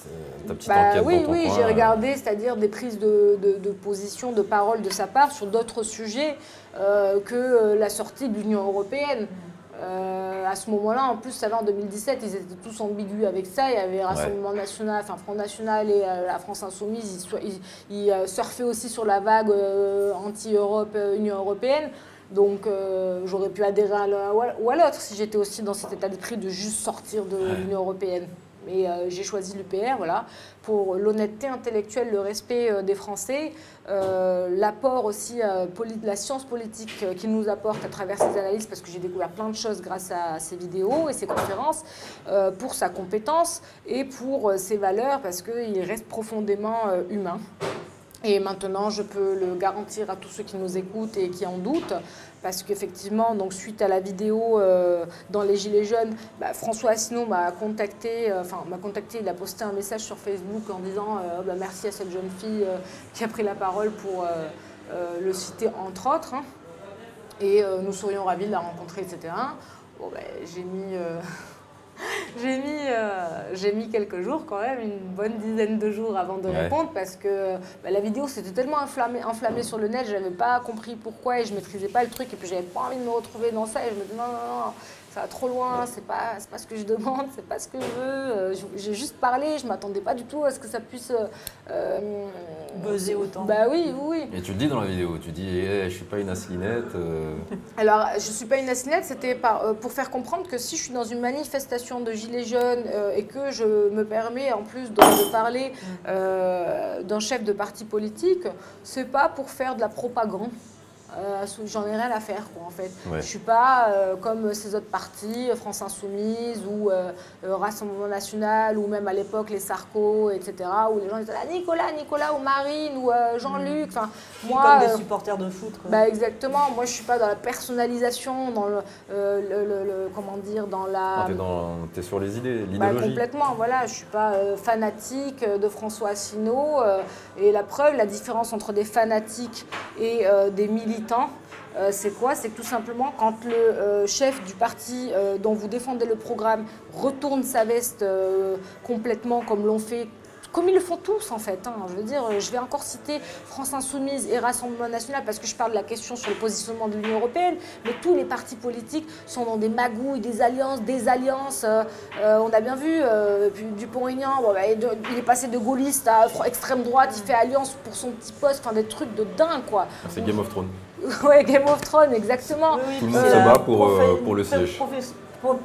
ta petite bah enquête Oui, oui, j'ai regardé, c'est-à-dire des prises de, de, position, de parole de sa part sur d'autres sujets que la sortie de l'Union européenne. à ce moment-là, en plus, ça va en 2017, ils étaient tous ambigus avec ça. Il y avait Rassemblement National, enfin Front National et la France Insoumise. Ils, ils, surfaient aussi sur la vague anti-Europe, Union européenne. Donc euh, j'aurais pu adhérer à l'un ou à l'autre si j'étais aussi dans cet état d'esprit de juste sortir de l'Union européenne. Mais euh, j'ai choisi l'UPR, voilà, pour l'honnêteté intellectuelle, le respect euh, des Français, l'apport aussi de la science politique qu'il nous apporte à travers ses analyses, parce que j'ai découvert plein de choses grâce à ses vidéos et ses conférences, pour sa compétence et pour ses valeurs, parce qu'il reste profondément humain. Et maintenant, je peux le garantir à tous ceux qui nous écoutent et qui en doutent, parce qu'effectivement, donc suite à la vidéo euh, dans les Gilets jaunes, bah, François Asselineau m'a contacté, euh, enfin m'a contacté, il a posté un message sur Facebook en disant euh, bah, merci à cette jeune fille qui a pris la parole pour le citer entre autres, hein. et nous serions ravis de la rencontrer, etc. Bon, bah, j'ai mis [LAUGHS] j'ai mis, euh, j'ai mis quelques jours quand même, une bonne dizaine de jours avant de répondre parce que bah, la vidéo s'était tellement enflammée, enflammée sur le net, je n'avais pas compris pourquoi et je maîtrisais pas le truc et puis j'avais pas envie de me retrouver dans ça et je me disais non, non, non, ça va trop loin, c'est pas, pas ce que je demande, c'est pas ce que je veux. Euh, j'ai juste parlé, je m'attendais pas du tout à ce que ça puisse. Euh, Buzzer autant. Bah oui, oui. Et tu le dis dans la vidéo, tu dis eh, je suis pas une asslinette. Euh. [LAUGHS] Alors, je suis pas une asslinette, c'était pour faire comprendre que si je suis dans une manifestation de gilets jaunes et que je me permets en plus de, parler d'un chef de parti politique, c'est pas pour faire de la propagande. Euh, j'en ai rien à faire, quoi, en fait. Je suis pas euh, comme ces autres partis, France Insoumise ou euh, Rassemblement National, ou même à l'époque les Sarko, etc., où les gens disaient ah, Nicolas, Nicolas ou Marine ou Jean-Luc. Enfin, moi, comme des supporters de foot. Bah, exactement. Moi, je suis pas dans la personnalisation, dans le, le, comment dire, dans la. Tu es, sur les idées, bah, l'idéologie. complètement. Voilà, je suis pas fanatique de François Asselineau. et la preuve, la différence entre des fanatiques et des militants euh, c'est quoi? C'est tout simplement quand le euh, chef du parti euh, dont vous défendez le programme retourne sa veste complètement comme l'ont fait comme ils le font tous en fait. Hein. Je vais encore citer France Insoumise et Rassemblement National parce que je parle de la question sur le positionnement de l'Union Européenne, mais tous les partis politiques sont dans des magouilles, des alliances, des alliances. on a bien vu, Dupont-Aignan, bah, il est passé de gaulliste à extrême droite, il fait alliance pour son petit poste, enfin des trucs de dingue quoi. C'est Game of Thrones. [LAUGHS] ouais, Game of Thrones, exactement. Tout le monde se bat pour, euh, pour le siège.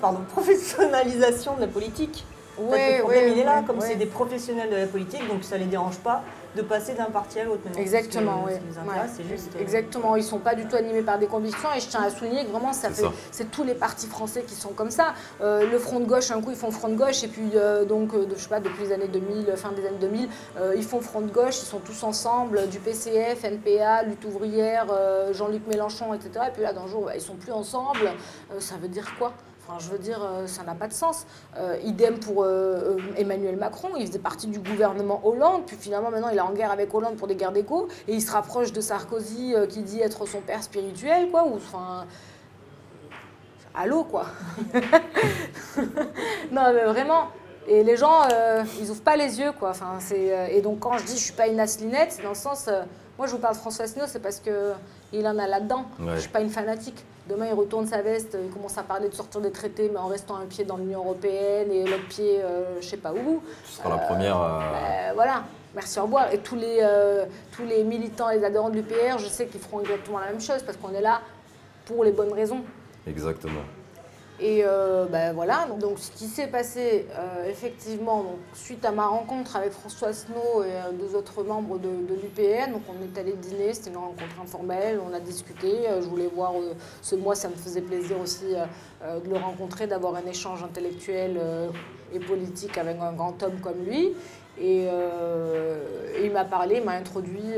pardon, [LAUGHS] professionnalisation de la politique. Oui, le problème, il est là, comme c'est des professionnels de la politique, donc ça ne les dérange pas de passer d'un parti à l'autre. Exactement, oui. c'est juste. Euh, Exactement, ils ne sont pas du tout animés par des convictions et je tiens à souligner que vraiment, ça fait, c'est tous les partis français qui sont comme ça. Euh, le front de gauche, un coup, ils font front de gauche et puis, donc, je sais pas, depuis les années 2000, fin des années 2000, ils font front de gauche, ils sont tous ensemble, du PCF, NPA, Lutte ouvrière, Jean-Luc Mélenchon, etc. Et puis là, d'un jour, bah, ils sont plus ensemble. ça veut dire quoi? Enfin, je veux dire, euh, ça n'a pas de sens. Euh, idem pour euh, Emmanuel Macron, il faisait partie du gouvernement Hollande, puis finalement maintenant il est en guerre avec Hollande pour des guerres d'écho, et il se rapproche de Sarkozy qui dit être son père spirituel, quoi. Ou, enfin, allô, quoi. [LAUGHS] non, mais vraiment. Et les gens, ils ouvrent pas les yeux, quoi. Enfin, et donc quand je dis je suis pas une aslinette, c'est dans le sens, moi je vous parle de François Asselineau, c'est parce que il en a là-dedans. Je suis pas une fanatique. Demain, il retourne sa veste, il commence à parler de sortir des traités, mais en restant un pied dans l'Union européenne et l'autre pied, euh, je sais pas où. Ce sera la première. Euh, ben, voilà, merci, au revoir. Et tous les, euh, tous les militants et les adhérents de l'UPR, je sais qu'ils feront exactement la même chose parce qu'on est là pour les bonnes raisons. Exactement. Et euh, ben voilà, donc ce qui s'est passé euh, effectivement, suite à ma rencontre avec François Snow et euh, deux autres membres de, l'UPN, donc on est allé dîner, c'était une rencontre informelle, on a discuté, je voulais voir, ce mois ça me faisait plaisir aussi de le rencontrer, d'avoir un échange intellectuel et politique avec un grand homme comme lui. Et, et il m'a parlé, il m'a introduit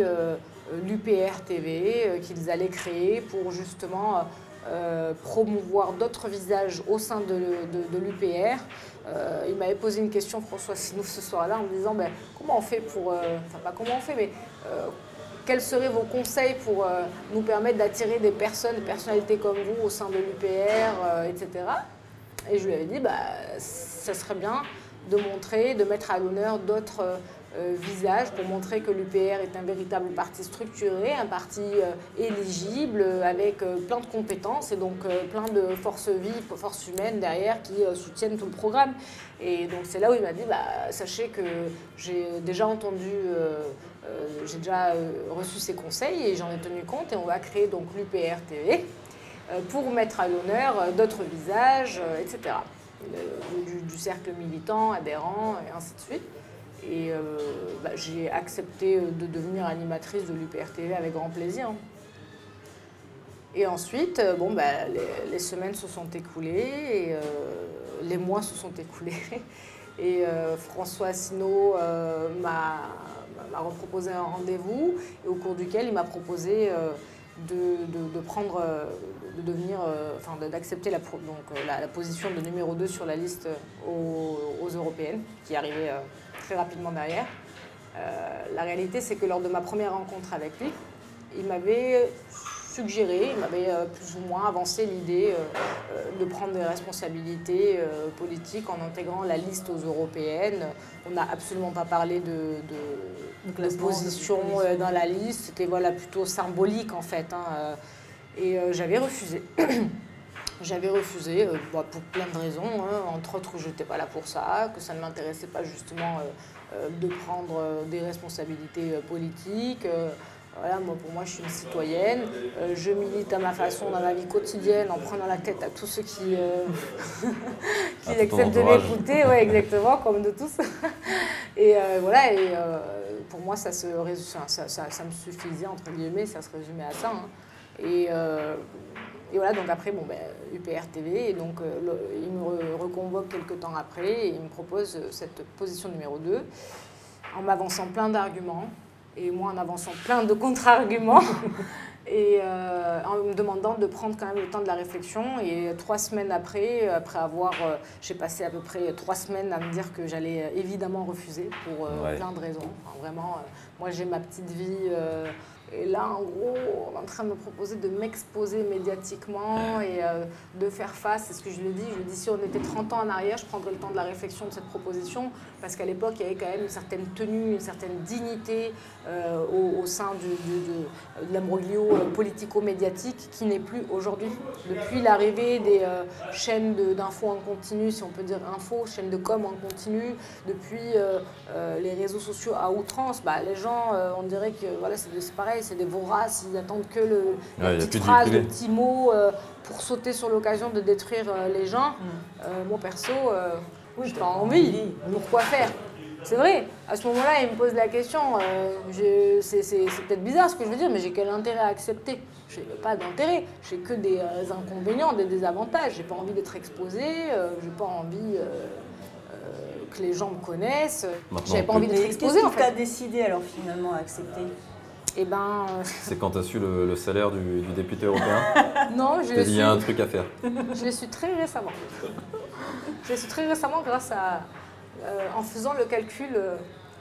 l'UPR TV qu'ils allaient créer pour justement euh, promouvoir d'autres visages au sein de, l'UPR. Euh, il m'avait posé une question, François Sinou, ce soir-là, en me disant ben, comment on fait pour. Euh, enfin, pas comment on fait, mais quels seraient vos conseils pour nous permettre d'attirer des personnes, des personnalités comme vous au sein de l'UPR, etc. Et je lui avais dit bah, ça serait bien de montrer, de mettre à l'honneur d'autres visage pour montrer que l'UPR est un véritable parti structuré, un parti euh, éligible, avec euh, plein de compétences et donc plein de forces vives, forces humaines derrière qui soutiennent tout le programme. Et donc c'est là où il m'a dit, bah, sachez que j'ai déjà entendu, j'ai déjà reçu ses conseils et j'en ai tenu compte et on va créer donc l'UPR TV pour mettre à l'honneur d'autres visages, etc. Du, du cercle militant, adhérent et ainsi de suite. Et euh, bah, j'ai accepté de devenir animatrice de l'UPR-TV avec grand plaisir. Et ensuite, euh, bon, bah, les, semaines se sont écoulées, euh, les mois se sont écoulés. [LAUGHS] Et François Asselineau m'a reproposé un rendez-vous au cours duquel il m'a proposé de, prendre, de devenir, enfin d'accepter la, la, position de numéro 2 sur la liste aux, aux européennes, qui arrivait très rapidement derrière. la réalité, c'est que lors de ma première rencontre avec lui, il m'avait suggéré, il m'avait euh, plus ou moins avancé l'idée euh, euh, de prendre des responsabilités politiques en intégrant la liste aux européennes. On n'a absolument pas parlé de, de, position dans la liste, c'était voilà, plutôt symbolique en fait. Hein, et j'avais refusé. [CLEARS THROAT] J'avais refusé bah, pour plein de raisons, hein, entre autres que je n'étais pas là pour ça, que ça ne m'intéressait pas justement de prendre des responsabilités politiques. Voilà, moi, pour moi, je suis une citoyenne. Euh, je milite à ma façon dans la vie quotidienne en prenant la tête à tous ceux qui, euh, [LAUGHS] qui acceptent de m'écouter. Ouais, exactement, comme de tous. [LAUGHS] et euh, voilà, et pour moi, ça, se ça, ça, ça, me suffisait, entre guillemets, ça se résumait à ça. Hein. Et, et, voilà, donc après, bon, ben, UPR TV, et donc il me reconvoque quelques temps après et il me propose cette position numéro 2 en m'avançant plein d'arguments et moi en avançant plein de contre-arguments [LAUGHS] et euh, en me demandant de prendre quand même le temps de la réflexion. Et trois semaines après, après avoir, euh, j'ai passé à peu près trois semaines à me dire que j'allais évidemment refuser pour euh, plein de raisons. vraiment, moi j'ai ma petite vie et là, en gros, on est en train de me proposer de m'exposer médiatiquement et euh, de faire face. C'est ce que je lui ai dit. Je lui ai dit, si on était 30 ans en arrière, je prendrais le temps de la réflexion de cette proposition. Parce qu'à l'époque, il y avait quand même une certaine tenue, une certaine dignité euh, au, sein du, de, de l'ambroglio euh, politico-médiatique qui n'est plus aujourd'hui. Depuis l'arrivée des chaînes d'infos en continu, si on peut dire info, chaînes de com en continu, depuis les réseaux sociaux à outrance, bah, les gens, on dirait que voilà, c'est pareil c'est des voraces, ils attendent que le, la petite phrase, le petit mot euh, pour sauter sur l'occasion de détruire euh, les gens. Mm. Euh, moi, perso, oui, j'ai pas envie. Pourquoi faire? C'est vrai, à ce moment-là, il me pose la question, c'est peut-être bizarre ce que je veux dire, mais j'ai quel intérêt à accepter? Je n'ai pas d'intérêt, j'ai que des inconvénients, des désavantages. J'ai pas envie d'être exposé, j'ai pas envie que les gens me connaissent. J'avais pas envie d'être exposé. Qu'est-ce qui t'a décidé alors finalement à accepter? Eh ben, euh, [LAUGHS] C'est quand tu as su le, salaire du, député européen [LAUGHS] Non, je dit, il y a un truc à faire. [LAUGHS] je l'ai su très récemment. je l'ai su très récemment grâce à... Euh, en faisant le calcul...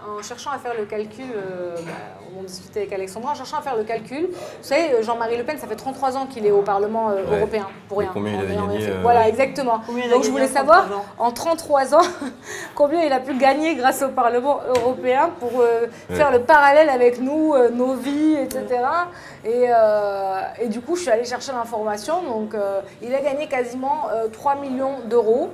Euh, en cherchant à faire le calcul, euh, bah, on discutait avec Alexandra, en cherchant à faire le calcul, vous savez, Jean-Marie Le Pen, ça fait 33 ans qu'il est au Parlement euh, européen, pour rien. combien il a gagné euh, Voilà, exactement. Donc je voulais savoir, en 33 ans, [LAUGHS] combien il a pu gagner grâce au Parlement européen pour faire le parallèle avec nous, nos vies, etc. Et, et, du coup, je suis allée chercher l'information. Donc, il a gagné quasiment 3 millions d'euros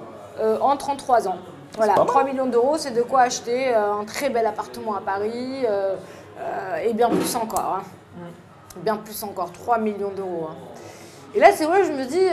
en 33 ans. Voilà, 3 millions d'euros, c'est de quoi acheter euh, un très bel appartement à Paris euh, euh, et bien plus encore. Hein. Mm. Bien plus encore, 3 millions d'euros. Hein. Et là, c'est vrai, je me dis,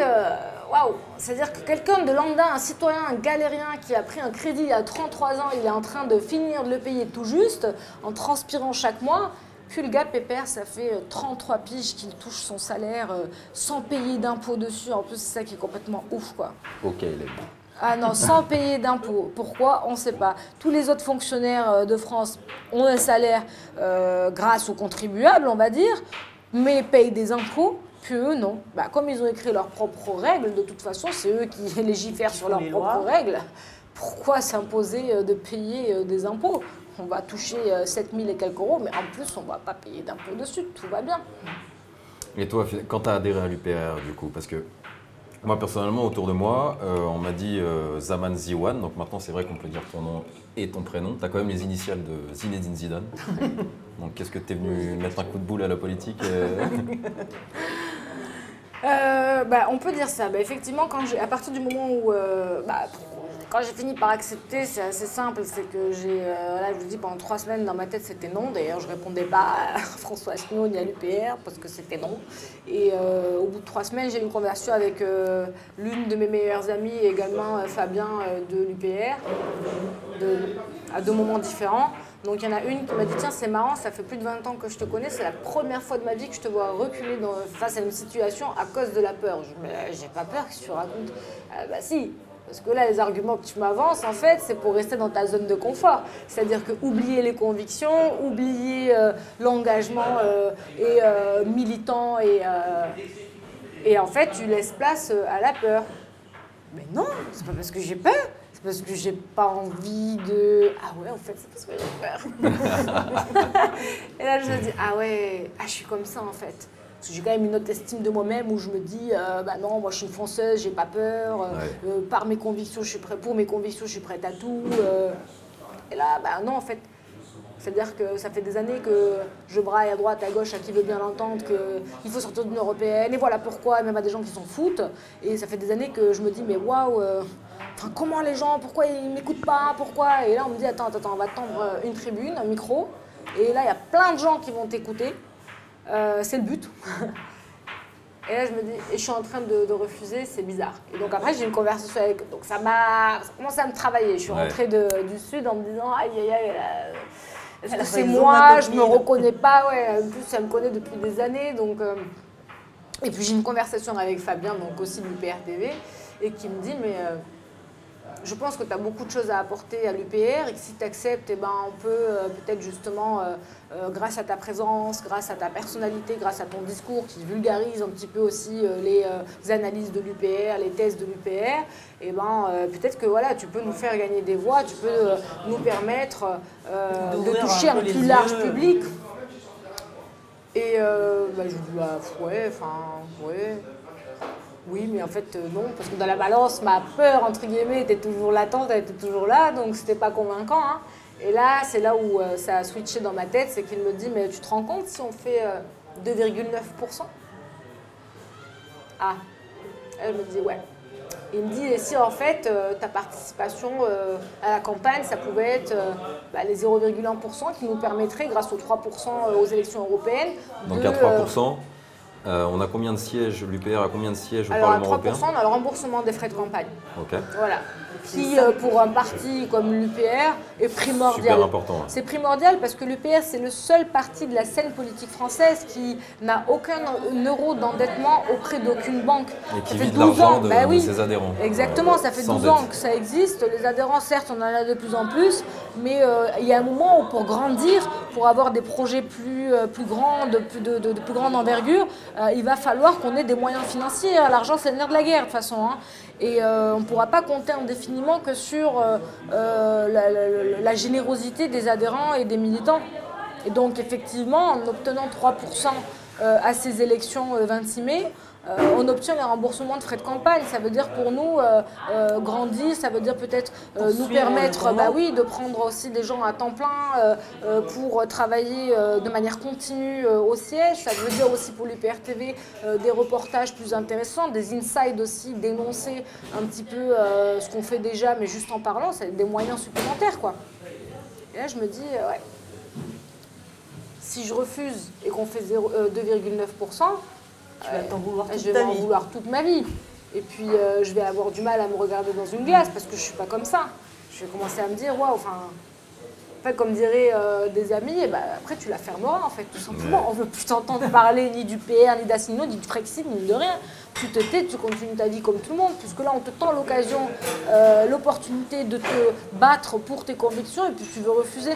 waouh, c'est-à-dire que quelqu'un de lambda, un citoyen, un galérien qui a pris un crédit à 33 ans, il est en train de finir de le payer tout juste, en transpirant chaque mois. Puis le gars pépère, ça fait 33 piges qu'il touche son salaire sans payer d'impôts dessus. En plus, c'est ça qui est complètement ouf, quoi. Ok, il est bon. Ah non, sans payer d'impôts. Pourquoi? On ne sait pas. Tous les autres fonctionnaires euh, de France ont un salaire euh, grâce aux contribuables, on va dire, mais payent des impôts. Puis eux, non. Bah, comme ils ont écrit leurs propres règles, de toute façon, c'est eux qui [LAUGHS] légifèrent sur leurs propres règles. Pourquoi s'imposer euh, de payer des impôts? On va toucher 7000 et quelques euros, mais en plus, on ne va pas payer d'impôts dessus. Tout va bien. Et toi, quand tu as adhéré à l'UPR, du coup, parce que moi, personnellement, autour de moi, euh, on m'a dit euh, Zaman Ziwan. Donc maintenant, c'est vrai qu'on peut dire ton nom et ton prénom. Tu as quand même les initiales de Zinedine Zidane. [LAUGHS] donc qu'est-ce que tu es venu mettre un coup de boule à la politique [LAUGHS] euh bah, On peut dire ça. Bah, effectivement, à partir du moment où. Bah, quand j'ai fini par accepter, c'est assez simple, c'est que j'ai, euh, là je vous dis, pendant trois semaines dans ma tête c'était non. D'ailleurs, je répondais pas à [LAUGHS] François Asselineau ni à l'UPR parce que c'était non. Et euh, au bout de trois semaines, j'ai eu une conversation avec euh, l'une de mes meilleures amies également Fabien de l'UPR, à deux moments différents. Donc il y en a une qui m'a dit tiens c'est marrant, ça fait plus de 20 ans que je te connais, c'est la première fois de ma vie que je te vois reculer face à une situation à cause de la peur. Je me j'ai pas peur, que tu racontes? Bah si, Parce que là, les arguments que tu m'avances, en fait, c'est pour rester dans ta zone de confort. C'est-à-dire que oublier les convictions, oublier euh, l'engagement euh, et euh, militant et, et en fait, tu laisses place à la peur. Mais non, c'est pas parce que j'ai peur, c'est parce que j'ai pas envie de. Ah ouais, en fait, c'est parce que j'ai peur. [LAUGHS] et là, je me dis, ah ouais, ah, je suis comme ça en fait. Parce que j'ai quand même une autre estime de moi-même où je me dis, euh, bah non, moi je suis une fonceuse, j'ai pas peur. Euh, euh, par mes convictions, je suis prêt, pour mes convictions, je suis prête à tout. et là, bah non, en fait. C'est-à-dire que ça fait des années que je braille à droite, à gauche, à qui veut bien l'entendre, qu'il faut sortir de l'Union Européenne, et voilà pourquoi, même à des gens qui s'en foutent. Et ça fait des années que je me dis, mais waouh, enfin, comment les gens, pourquoi ils m'écoutent pas, pourquoi? Et là, on me dit, attends, attends, on va tendre une tribune, un micro, et là, il y a plein de gens qui vont t'écouter. Euh, c'est le but. [LAUGHS] et là, je me dis, et je suis en train de, refuser, c'est bizarre. Et donc après, j'ai une conversation avec. Donc ça m'a commencé à me travailler. Je suis rentrée du Sud en me disant, aïe, aïe, aïe. Est-ce que c'est moi? Je me reconnais pas. Ouais. En plus, ça me connaît depuis des années. Donc, euh, Et puis, j'ai une conversation avec Fabien, donc aussi du PRTV, et qui me dit, mais. Euh, je pense que tu as beaucoup de choses à apporter à l'UPR et que si tu acceptes, eh ben, on peut euh, peut-être justement, euh, euh, grâce à ta présence, grâce à ta personnalité, grâce à ton discours qui vulgarise un petit peu aussi les analyses de l'UPR, les thèses de l'UPR, eh ben, peut-être que voilà, tu peux nous faire gagner des voix, tu peux nous permettre de toucher un, plus large public. Et bah, je dis, bah, ouais, enfin, ouais. Oui, mais en fait, euh, non, parce que dans la balance, ma peur, entre guillemets, était toujours latente, elle était toujours là, donc c'était pas convaincant. Hein. Et là, c'est là où euh, ça a switché dans ma tête, c'est qu'il me dit, mais tu te rends compte si on fait 2,9% euh, Ah, elle me dit, ouais. Il me dit, et si en fait ta participation à la campagne, ça pouvait être bah, les 0,1% qui nous permettrait, grâce aux 3% aux élections européennes. Donc à 3% euh, on a combien de sièges L'UPR a combien de sièges au Parlement européen Alors à 3%, on a le remboursement des frais de campagne. Ok. Voilà. Qui, euh, pour un parti comme l'UPR, est primordial. Super important. C'est primordial parce que l'UPR, c'est le seul parti de la scène politique française qui n'a aucun euro d'endettement auprès d'aucune banque. Et qui vit de l'argent de, bah ses adhérents. Exactement, ça fait 12 ans que ça existe. Les adhérents, certes, on en a de plus en plus, mais euh, il y a un moment où pour grandir, pour avoir des projets plus, plus grands, de, de, plus grande envergure, euh, il va falloir qu'on ait des moyens financiers. L'argent, c'est le nerf de la guerre, de toute façon. Hein. Et euh, on ne pourra pas compter que sur euh, la, générosité des adhérents et des militants. Et donc, effectivement, en obtenant 3% à ces élections 26 mai, euh, on obtient les remboursements de frais de campagne. Ça veut dire pour nous euh, euh, grandir, ça veut dire peut-être nous permettre bah oui, de prendre aussi des gens à temps plein pour travailler de manière continue au siège. Ça veut dire aussi pour l'UPR TV des reportages plus intéressants, des insides aussi, dénoncer un petit peu ce qu'on fait déjà, mais juste en parlant, c'est des moyens supplémentaires. Quoi. Et là, je me dis, ouais, si je refuse et qu'on fait 2,9%, tu vas t'en vouloir toute je vais m'en vouloir toute ma vie. Et puis euh, je vais avoir du mal à me regarder dans une glace parce que je suis pas comme ça. Je vais commencer à me dire, waouh, enfin. En fait, comme diraient euh, des amis, et bah, après tu la fermeras en fait, tout simplement. On ne veut plus t'entendre parler ni du PR, ni d'Assino, ni du Frexit, ni de rien. Tu te tais, tu continues ta vie comme tout le monde, puisque là on te tend l'occasion, euh, l'opportunité de te battre pour tes convictions et puis tu veux refuser.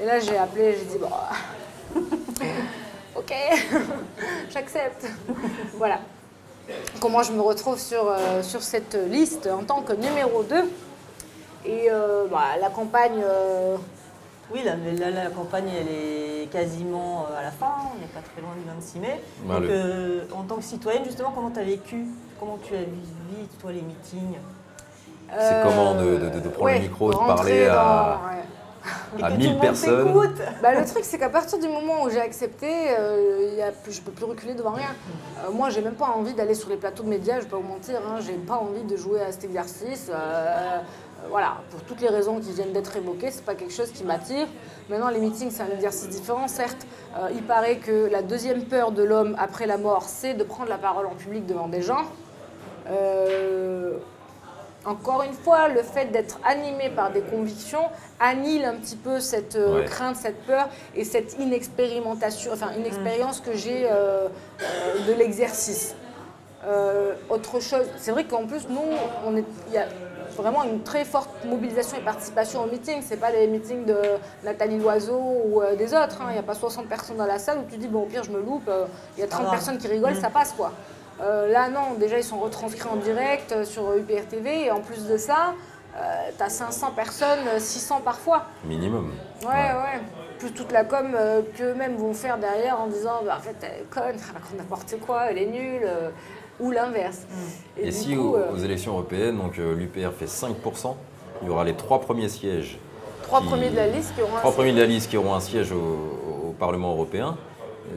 Et là j'ai appelé, j'ai dit, bon. [LAUGHS] ok, [LAUGHS] j'accepte. voilà. Comment je me retrouve sur, euh, sur cette liste en tant que numéro 2. Et euh, bah, la campagne. Euh, oui, la, la, campagne, elle est quasiment à la fin, on n'est pas très loin du 26 mai. Bah, Donc, en tant que citoyenne, justement, comment tu as vécu? Comment tu as vécu, toi, les meetings? C'est comment de, prendre le micro, de parler à à 1000 personnes. Bah, le truc, c'est qu'à partir du moment où j'ai accepté, euh, y a je ne peux plus reculer devant rien. Euh, moi, j'ai même pas envie d'aller sur les plateaux de médias, je ne vais pas vous mentir, hein, j'ai pas envie de jouer à cet exercice. Euh, voilà, pour toutes les raisons qui viennent d'être évoquées, c'est pas quelque chose qui m'attire. Maintenant, les meetings, c'est un exercice différent, certes. il paraît que la deuxième peur de l'homme après la mort, c'est de prendre la parole en public devant des gens. Encore une fois, le fait d'être animé par des convictions annule un petit peu cette euh, crainte, cette peur et cette inexpérimentation, enfin une expérience que j'ai euh, euh, de l'exercice. autre chose, c'est vrai qu'en plus, nous, on est, il y a vraiment une très forte mobilisation et participation au meeting. Ce pas les meetings de Nathalie Loiseau ou des autres. Hein. Il n'y a pas 60 personnes dans la salle où tu dis, bon, au pire, je me loupe, il y a 30 personnes qui rigolent, mmh. ça passe quoi. Là, non, déjà, ils sont retranscrits en direct sur UPR TV et en plus de ça, euh, t'as 500 personnes, 600 parfois. Minimum. Ouais, ouais. Plus toute la com euh, qu'eux-mêmes vont faire derrière en disant bah, en fait, elle est conne, elle raconte n'importe quoi, elle est nulle, euh, ou l'inverse. Mm. Et, si aux, élections européennes, donc l'UPR fait 5%, il y aura les trois premiers sièges. Trois premiers de la liste qui auront trois un premiers de la liste qui auront un siège au, Parlement européen.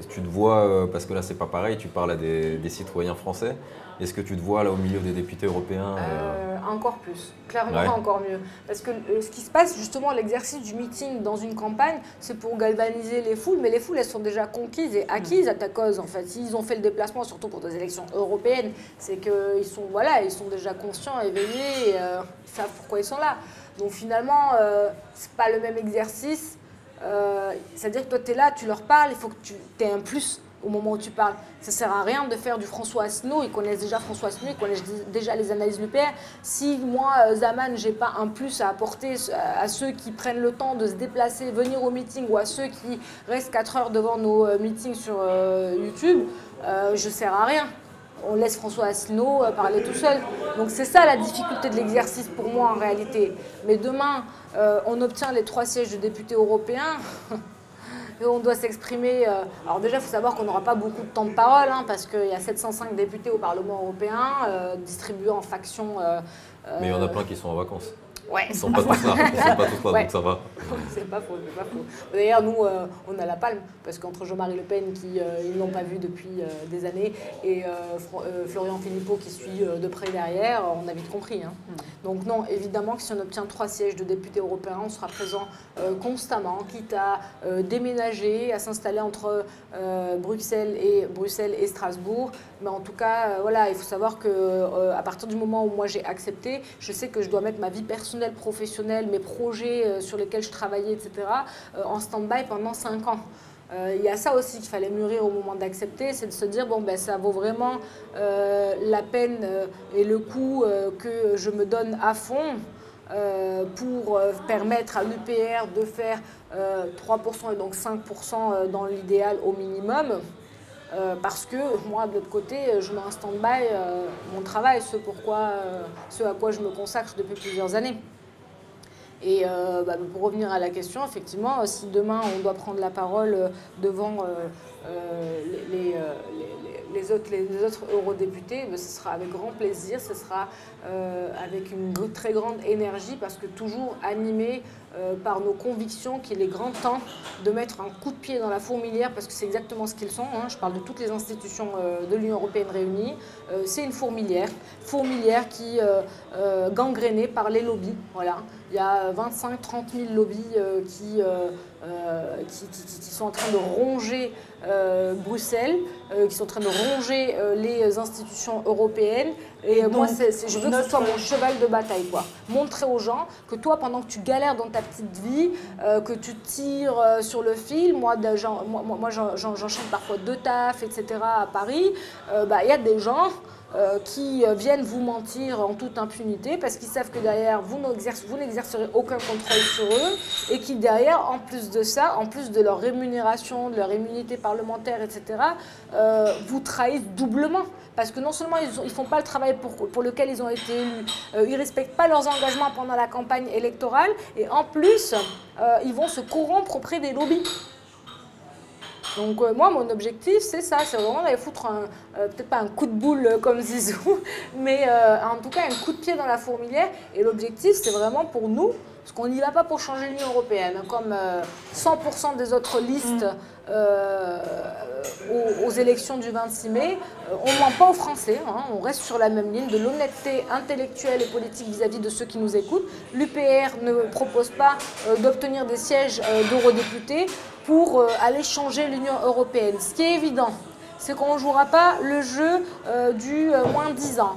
Tu te vois, parce que là c'est pas pareil, tu parles à des, des citoyens français. Est-ce que tu te vois là au milieu des députés européens euh, Encore plus, clairement encore mieux. Parce que euh, ce qui se passe, justement, l'exercice du meeting dans une campagne, c'est pour galvaniser les foules, mais les foules, elles sont déjà conquises et acquises à ta cause, en fait. S'ils ont fait le déplacement, surtout pour des élections européennes, c'est qu'ils sont, voilà, ils sont déjà conscients, éveillés, et, euh, ils savent pourquoi ils sont là. Donc finalement, ce c'est pas le même exercice. C'est-à-dire que toi, tu es là, tu leur parles, il faut que tu aies un plus au moment où tu parles. Ça sert à rien de faire du François Asselineau. Ils connaissent déjà François Asselineau, ils connaissent déjà les analyses nucléaires. Si moi, euh, Zaman, j'ai pas un plus à apporter à ceux qui prennent le temps de se déplacer, venir au meeting, ou à ceux qui restent 4 heures devant nos euh, meetings sur euh, YouTube, je ne sers à rien. On laisse François Asselineau parler tout seul. Donc c'est ça la difficulté de l'exercice pour moi en réalité. Mais demain, on obtient les trois sièges de députés européens. [LAUGHS] on doit s'exprimer. Euh, alors déjà, il faut savoir qu'on n'aura pas beaucoup de temps de parole, hein, parce qu'il y a 705 députés au Parlement européen, euh, distribués en factions. Euh, Mais il y en a plein qui sont en vacances. Ouais. Ils sont pas tous là, ils sont pas tous là, donc ça va. [LAUGHS] c'est pas faux, c'est pas faux. D'ailleurs, nous, euh, on a la palme, parce qu'entre Jean-Marie Le Pen, qui euh, ils l'ont pas vu depuis euh, des années, et Florian Philippot, qui suit de près derrière, on a vite compris. Hein. Mm. Donc non, évidemment que si on obtient trois sièges de députés européens, on sera présent constamment, quitte à déménager, à s'installer entre Bruxelles et Bruxelles et Strasbourg. Mais en tout cas, voilà, il faut savoir que à partir du moment où moi j'ai accepté, je sais que je dois mettre ma vie personnelle professionnel, mes projets euh, sur lesquels je travaillais, etc., euh, en stand-by pendant 5 ans. Euh, il y a ça aussi qu'il fallait mûrir au moment d'accepter, c'est de se dire, bon, ben, ça vaut vraiment la peine et le coût que je me donne à fond pour permettre à l'UPR de faire 3% et donc 5% dans l'idéal au minimum. Parce que moi, de l'autre côté, je mets en stand-by mon travail, ce, pourquoi, ce à quoi je me consacre depuis plusieurs années. Et euh, bah, pour revenir à la question, effectivement, si demain on doit prendre la parole euh, devant euh, les, les, autres, les, autres, eurodéputés, bah, ce sera avec grand plaisir, ce sera avec une très grande énergie parce que toujours animé par nos convictions qu'il est grand temps de mettre un coup de pied dans la fourmilière parce que c'est exactement ce qu'ils sont. Hein. Je parle de toutes les institutions de l'Union européenne réunies. c'est une fourmilière, fourmilière qui gangrénée par les lobbies. Voilà. Il y a 25-30 000 lobbies euh, euh, euh, qui, qui, sont en train de ronger Bruxelles, qui sont en train de ronger les institutions européennes. Et, moi, je veux que ce soit mon cheval de bataille. Quoi. Montrer aux gens que toi, pendant que tu galères dans ta petite vie, que tu tires sur le fil, moi, moi, moi parfois deux tafs, etc. à Paris, bah, il y a des gens euh, qui euh, viennent vous mentir en toute impunité parce qu'ils savent que derrière, vous n'exercerez aucun contrôle sur eux et qui derrière, en plus de ça, en plus de leur rémunération, de leur immunité parlementaire, etc., euh, vous trahissent doublement. Parce que non seulement ils ne font pas le travail pour, pour, lequel ils ont été élus, ils ne respectent pas leurs engagements pendant la campagne électorale et en plus, ils vont se corrompre auprès des lobbies. Donc euh, moi, mon objectif, c'est ça, c'est vraiment d'aller foutre un, euh, peut-être pas un coup de boule euh, comme [LAUGHS] Zizou, mais en tout cas un coup de pied dans la fourmilière. Et l'objectif, c'est vraiment pour nous, parce qu'on n'y va pas pour changer l'Union européenne, hein, comme 100% des autres listes aux, élections du 26 mai. on ne ment pas aux Français, hein, on reste sur la même ligne de l'honnêteté intellectuelle et politique vis-à-vis de ceux qui nous écoutent. L'UPR ne propose pas d'obtenir des sièges d'eurodéputés pour euh, aller changer l'Union européenne. Ce qui est évident, c'est qu'on ne jouera pas le jeu du moins 10 ans.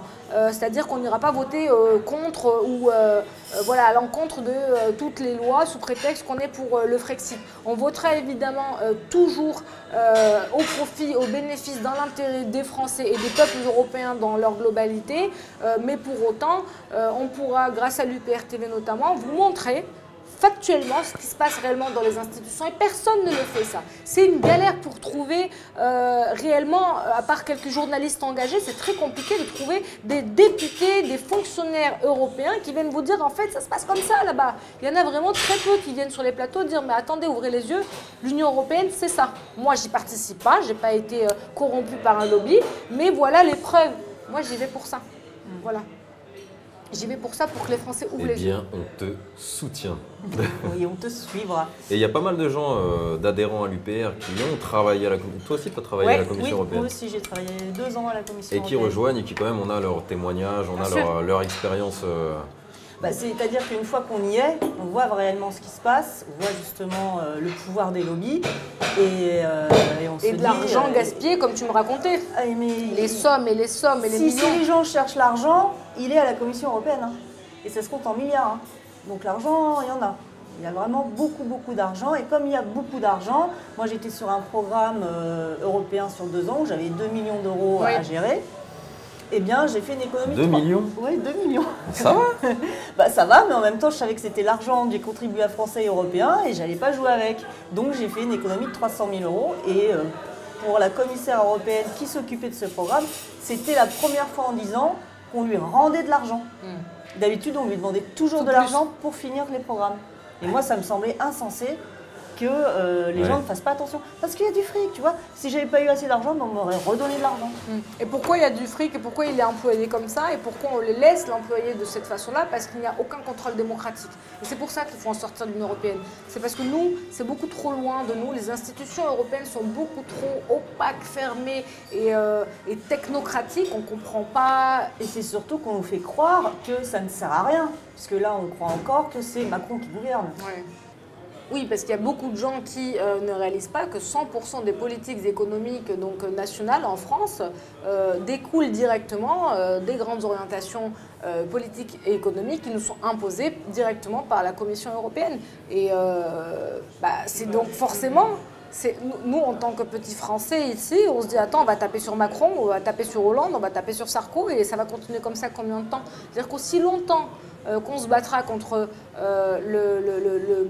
C'est-à-dire qu'on n'ira pas voter contre ou voilà, à l'encontre de toutes les lois sous prétexte qu'on est pour le Frexit. On votera évidemment toujours au profit, au bénéfice, dans l'intérêt des Français et des peuples européens dans leur globalité, mais pour autant, on pourra, grâce à l'UPR-TV notamment, vous montrer factuellement ce qui se passe réellement dans les institutions et personne ne le fait ça. C'est une galère pour trouver euh, réellement, à part quelques journalistes engagés, c'est très compliqué de trouver des députés, des fonctionnaires européens qui viennent vous dire en fait ça se passe comme ça là-bas. Il y en a vraiment très peu qui viennent sur les plateaux dire mais attendez, ouvrez les yeux, l'Union européenne c'est ça. Moi j'y participe pas, j'ai pas été euh, corrompu par un lobby, mais voilà les preuves. Moi j'y vais pour ça. Voilà. J'y vais pour ça, pour que les Français ouvrent eh les yeux. bien, on te soutient. [LAUGHS] oui, on te suivra. Et il y a pas mal de gens, euh, d'adhérents à l'UPR, qui ont travaillé à la Commission. Toi aussi, tu as travaillé à la Commission oui, européenne. Moi aussi, j'ai travaillé deux ans à la Commission et qui européenne. rejoignent et qui, quand même, on a leur témoignage, on a leur, leur, expérience. Euh... Bah, C'est-à-dire qu'une fois qu'on y est, on voit réellement ce qui se passe, on voit justement euh, le pouvoir des lobbies et, euh, et on et se de l'argent euh, gaspillé, comme tu me racontais. Ah, mais les sommes et les sommes et les si, millions. Si les gens cherchent l'argent, il est à la Commission européenne. Hein. Et ça se compte en milliards. Hein. Donc l'argent, il y en a. Il y a vraiment beaucoup, beaucoup d'argent. Et comme il y a beaucoup d'argent, moi j'étais sur un programme euh, européen sur deux ans où j'avais 2 millions d'euros Oui. à gérer. Eh bien, j'ai fait une économie. 2 de trois- millions? Oui, 2 millions. Ça va? [LAUGHS] Bah ça va, mais en même temps, je savais que c'était l'argent des contribuables français et européens et j'allais pas jouer avec. Donc j'ai fait une économie de 300 000 euros et euh, pour la commissaire européenne qui s'occupait de ce programme, c'était la première fois en 10 ans qu'on lui rendait de l'argent. D'habitude, on lui demandait toujours Tout de l'argent pour finir les programmes. Et moi, ça me semblait insensé que euh, les Ouais. gens ne fassent pas attention. Parce qu'il y a du fric, tu vois. Si j'avais pas eu assez d'argent, ben, on m'aurait redonné de l'argent. Mm. Et pourquoi il y a du fric et pourquoi il est employé comme ça et pourquoi on les laisse l'employer de cette façon-là? Parce qu'il n'y a aucun contrôle démocratique. Et c'est pour ça qu'il faut en sortir de l'Union européenne. C'est parce que nous, c'est beaucoup trop loin de nous. Les institutions européennes sont beaucoup trop opaques, fermées et, euh, et technocratiques. On ne comprend pas. Et c'est surtout qu'on nous fait croire que ça ne sert à rien. Puisque là, on croit encore que c'est Macron qui gouverne. Ouais. Oui, parce qu'il y a beaucoup de gens qui euh, ne réalisent pas que 100% des politiques économiques donc, euh, nationales en France euh, découlent directement des grandes orientations politiques et économiques qui nous sont imposées directement par la Commission européenne. Et bah, c'est donc forcément... nous- en tant que petits Français ici, on se dit attends, on va taper sur Macron, on va taper sur Hollande, on va taper sur Sarko, et ça va continuer comme ça combien de temps? C'est-à-dire qu'aussi longtemps qu'on se battra contre le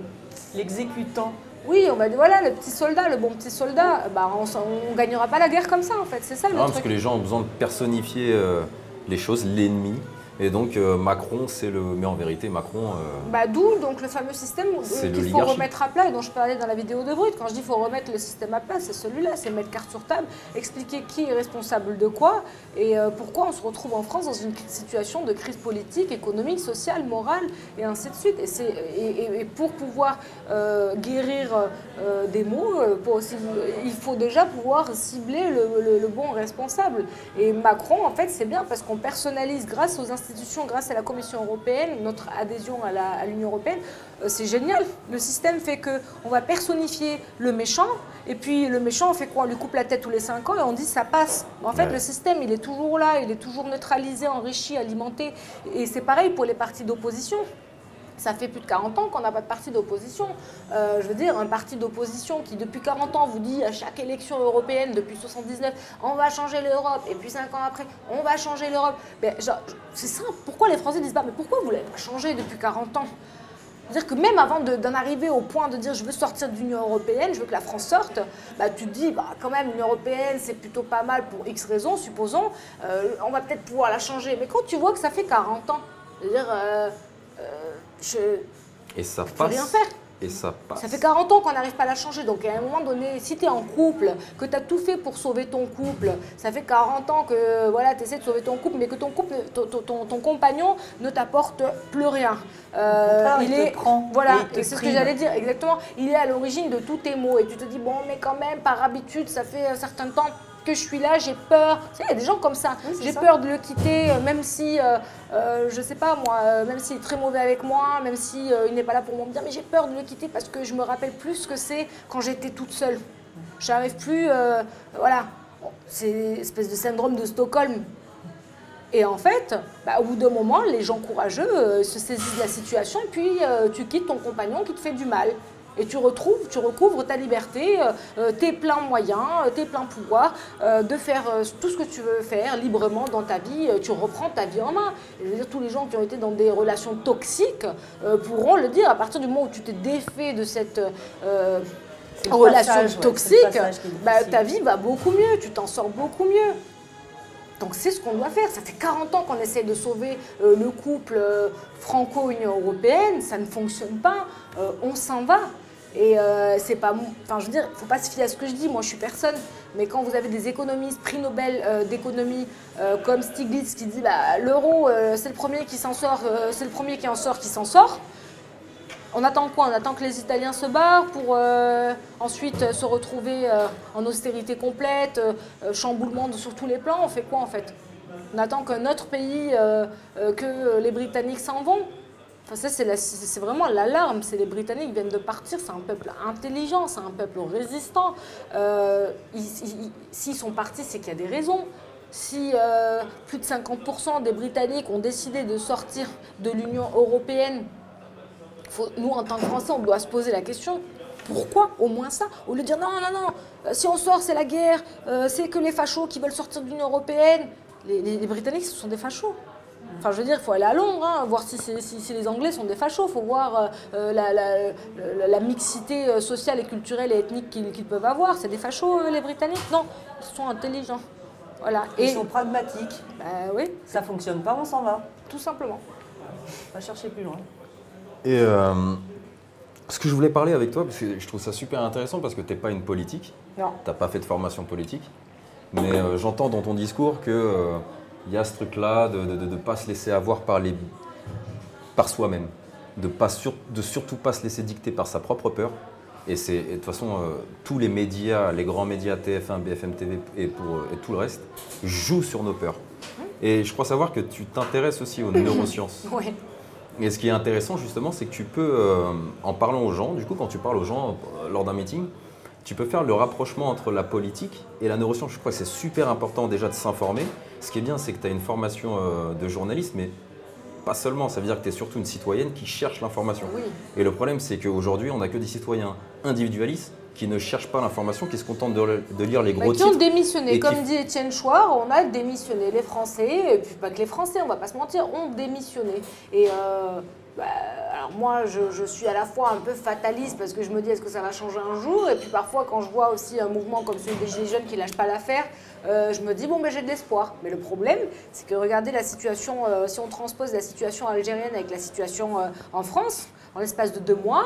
L'exécutant. oui, on va dire voilà, le petit soldat, le bon petit soldat, bah, on ne gagnera pas la guerre comme ça en fait, c'est ça le Non, parce que les gens ont besoin de personnifier euh, les choses, l'ennemi. Et donc, euh, Macron, c'est le. Mais en vérité, Macron. euh, Bah, D'où donc le fameux système euh, qu'il faut remettre à plat et dont je parlais dans la vidéo de Brut. Quand je dis qu'il faut remettre le système à plat, c'est celui-là, c'est mettre carte sur table, expliquer qui est responsable de quoi et euh, pourquoi on se retrouve en France dans une situation de crise politique, économique, sociale, morale et ainsi de suite. Et, et, et- pour pouvoir guérir des maux, pour aussi- il faut déjà pouvoir cibler le, le- le bon responsable. Et Macron, en fait, c'est bien parce qu'on personnalise grâce aux institutions, grâce à la Commission européenne, notre adhésion à l'Union européenne. Euh, c'est génial. Le système fait que on va personnifier le méchant, et puis le méchant, on fait quoi? On lui coupe la tête tous les 5 ans et on dit ça passe. En fait, Ouais. le système, il est toujours là, il est toujours neutralisé, enrichi, alimenté. Et c'est pareil pour les partis d'opposition. Ça fait plus de 40 ans qu'on n'a pas de parti d'opposition. Euh, je veux dire, un parti d'opposition qui, depuis 40 ans, vous dit à chaque élection européenne, depuis 79, on va changer l'Europe. Et puis 5 ans après, on va changer l'Europe. Ben, C'est simple. Pourquoi les Français disent pas, mais pourquoi vous l'avez pas changé depuis 40 ans? C'est-à-dire que même avant de- d'en arriver au point de dire je veux sortir de l'Union européenne, je veux que la France sorte, bah, tu te dis bah, quand même l'Union européenne c'est plutôt pas mal pour X raisons, supposons, euh, on va peut-être pouvoir la changer. Mais quand tu vois que ça fait 40 ans, c'est-à-dire je Et ça peux passe. rien faire. Et ça passe. Ça fait 40 ans qu'on n'arrive pas à la changer. Donc à un moment donné, si tu es en couple, que tu as tout fait pour sauver ton couple, ça fait 40 ans que voilà, tu essaies de sauver ton couple, mais que ton couple, ton, ton- ton- ton compagnon ne t'apporte plus rien. Euh, contraire, il te prend Voilà, il c'est ce que j'allais dire, exactement. Il est à l'origine de tous tes maux. Et tu te dis, bon, mais quand même, par habitude, ça fait un certain temps que je suis là, j'ai peur. Tu sais, il y a des gens comme ça. Oui, j'ai peur de le quitter, euh, même si, euh, euh, je sais pas moi, euh, même s'il est très mauvais avec moi, même si euh, n'est pas là pour mon bien, mais j'ai peur de le quitter parce que je me rappelle plus ce que c'est quand j'étais toute seule. J'arrive plus, voilà. c'est une espèce de syndrome de Stockholm. Et en fait, bah, au bout d'un moment, les gens courageux se saisissent de la situation et puis tu quittes ton compagnon qui te fait du mal. Et tu retrouves, tu recouvres ta liberté, euh, euh, tes pleins moyens, euh, tes pleins pouvoirs euh, de faire euh, tout ce que tu veux faire librement dans ta vie. tu reprends ta vie en main. Je veux dire, tous les gens qui ont été dans des relations toxiques pourront le dire. À partir du moment où tu t'es défait de cette relation passage, toxique, bah, ta vie va beaucoup mieux, tu t'en sors beaucoup mieux. Donc c'est ce qu'on doit faire. Ça fait 40 ans qu'on essaie de sauver euh, le couple euh, franco-Union européenne, ça ne fonctionne pas, Euh, on s'en va. Et euh, c'est pas, enfin je veux dire, faut pas se fier à ce que je dis. Moi, je suis personne. Mais quand vous avez des économistes, prix Nobel euh, d'économie, euh, comme Stiglitz qui dit, bah, l'euro, c'est le premier qui s'en sort, c'est le premier qui en sort, qui s'en sort. On attend quoi? On attend que les Italiens se barrent pour ensuite se retrouver en austérité complète, chamboulement sur tous les plans? On fait quoi en fait? On attend qu'un autre pays, que les Britanniques s'en vont? Ça, c'est vraiment l'alarme. C'est les Britanniques viennent de partir. C'est un peuple intelligent, c'est un peuple résistant. Euh, ils- ils- S'ils sont partis, c'est qu'il y a des raisons. Si euh, plus de 50% des Britanniques ont décidé de sortir de l'Union européenne, nous, en tant que Français, on doit se poser la question. Pourquoi Au moins ça? Au lieu de dire non, non, non, euh, si on sort, c'est la guerre, c'est que les fachos qui veulent sortir de l'Union européenne. Les Britanniques, ce sont des fachos. Enfin, je veux dire, il faut aller à Londres, hein, voir si, c'est- si- si les Anglais sont des fachos. Il faut voir euh, euh, la, la- la- la mixité euh, sociale et culturelle et ethnique qu'ils peuvent avoir. C'est des fachos, euh, les Britanniques? Non, ils sont intelligents. Voilà. Ils Et, sont pragmatiques. bah oui, Ça fonctionne pas, on s'en va. tout simplement. On va chercher plus loin. Et euh, ce que je voulais parler avec toi, parce que je trouve ça super intéressant, parce que tu n'es pas une politique, Non. tu n'as pas fait de formation politique, mais euh, j'entends dans ton discours que il y a ce truc-là de ne pas se laisser avoir par, les, par soi-même, de, pas sur- de surtout pas se laisser dicter par sa propre peur. Et c'est de toute façon, euh, tous les médias, les grands médias TF1, BFM TV et, pour, euh, et tout le reste, jouent sur nos peurs. Et je crois savoir que tu t'intéresses aussi aux neurosciences. [LAUGHS] Ouais. Et ce qui est intéressant justement, c'est que tu peux, euh, en parlant aux gens, du coup quand tu parles aux gens euh, lors d'un meeting, tu peux faire le rapprochement entre la politique et la neuroscience. Je crois que c'est super important déjà de s'informer. Ce qui est bien, c'est que tu as une formation euh, de journaliste, mais pas seulement, ça veut dire que tu es surtout une citoyenne qui cherche l'information. Oui. Et le problème, c'est qu'aujourd'hui, on n'a que des citoyens individualistes qui ne cherchent pas l'information, qui se contentent de, lire les Bah, gros qui ont titres. démissionné. Comme qui- dit Étienne Chouard, on a démissionné. Les Français, et puis pas que les Français, on va pas se mentir, ont démissionné. Et euh, bah, alors moi, je, suis à la fois un peu fataliste parce que je me dis est-ce que ça va changer un jour? Et puis parfois, quand je vois aussi un mouvement comme celui des Gilets jaunes qui lâche pas l'affaire, euh, je me dis bon, ben j'ai de l'espoir. Mais le problème, c'est que regardez la situation, euh, si on transpose la situation algérienne avec la situation euh, en France, en l'espace de deux mois,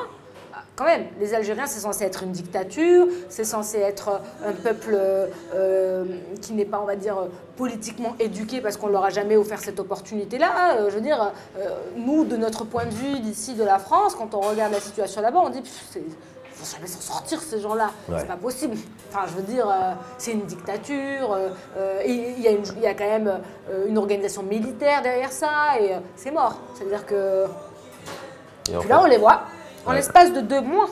quand même, les Algériens, c'est censé être une dictature, c'est censé être euh, un peuple euh, euh, qui n'est pas, on va dire, politiquement éduqué parce qu'on ne leur a jamais offert cette opportunité-là. Euh, je veux dire, euh, nous, de notre point de vue d'ici, de la France, quand on regarde la situation là-bas, on dit, c'est- ils vont jamais s'en sortir ces gens-là. Ouais. C'est pas possible. Enfin, je veux dire, euh, c'est une dictature. euh, il y, a une- il y a quand même euh, une organisation militaire derrière ça, et c'est mort. C'est-à-dire que Et puis là, on les voit en l'espace de deux mois,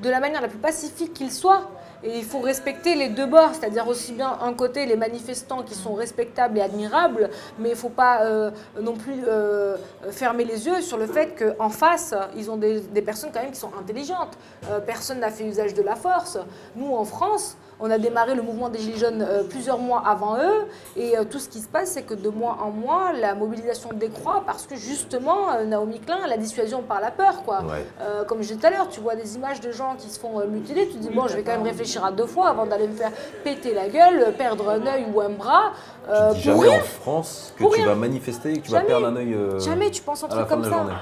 de la manière la plus pacifique qu'ils soient. Et il faut respecter les deux bords, c'est-à-dire aussi bien un côté les manifestants qui sont respectables et admirables, mais il ne faut pas euh, non plus euh, fermer les yeux sur le fait qu'en face, ils ont des, des personnes quand même qui sont intelligentes. Euh, personne n'a fait usage de la force. Nous, en France, on a démarré le mouvement des Gilets jaunes euh, plusieurs mois avant eux, et euh, tout ce qui se passe, c'est que de mois en mois, la mobilisation décroît parce que justement, euh, Naomi Klein, la dissuasion par la peur, quoi. Ouais. Euh, comme je disais tout à l'heure, tu vois des images de gens qui se font mutiler, tu te dis bon, je vais quand même réfléchir à deux fois avant d'aller me faire péter la gueule, perdre un œil ou un bras. euh, tu dis pour jamais rien. en France que Pour tu rien. vas manifester et que tu vas perdre un œil euh, Jamais tu penses un truc comme ça. journée.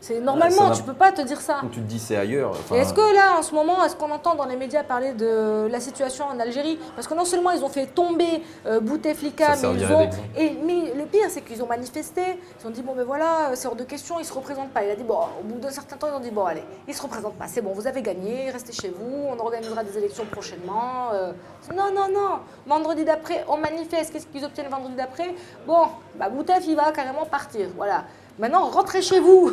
C'est normalement, tu peux pas te dire ça. Tu te dis c'est ailleurs. enfin, est-ce que là, en ce moment, est-ce qu'on entend dans les médias parler de la situation en Algérie? Parce que non seulement ils ont fait tomber euh, Bouteflika, mais ils ont. Et, mais le pire, c'est qu'ils ont manifesté. Ils ont dit bon, ben voilà, c'est hors de question, ils se représentent pas. Il a dit bon, au bout d'un certain temps, ils ont dit bon, allez, ils se représentent pas, c'est bon, vous avez gagné, restez chez vous, on organisera des élections prochainement. euh. Non, non, non. Vendredi d'après, on manifeste. Qu'est-ce qu'ils obtiennent vendredi d'après? Bon, bah Boutef, il va carrément partir. Voilà. Maintenant, rentrez chez vous.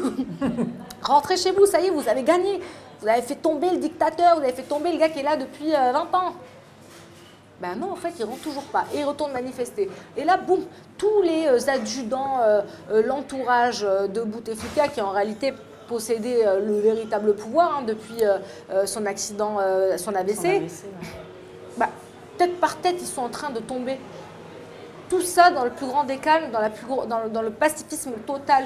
[LAUGHS] rentrez chez vous, ça y est, vous avez gagné. Vous avez fait tomber le dictateur, vous avez fait tomber le gars qui est là depuis euh, 20 ans. Ben non, en fait, ils rentrent toujours pas. Et ils retournent manifester. Et là, boum, tous les euh, adjudants, euh, euh, l'entourage euh, de Bouteflika, qui en réalité possédait euh, le véritable pouvoir hein, depuis euh, euh, son accident, euh, son AVC, Son AVC, ouais. bah, tête par tête, ils sont en train de tomber. Tout ça dans le plus grand des calmes, dans, la plus gros- dans, le, dans le pacifisme total.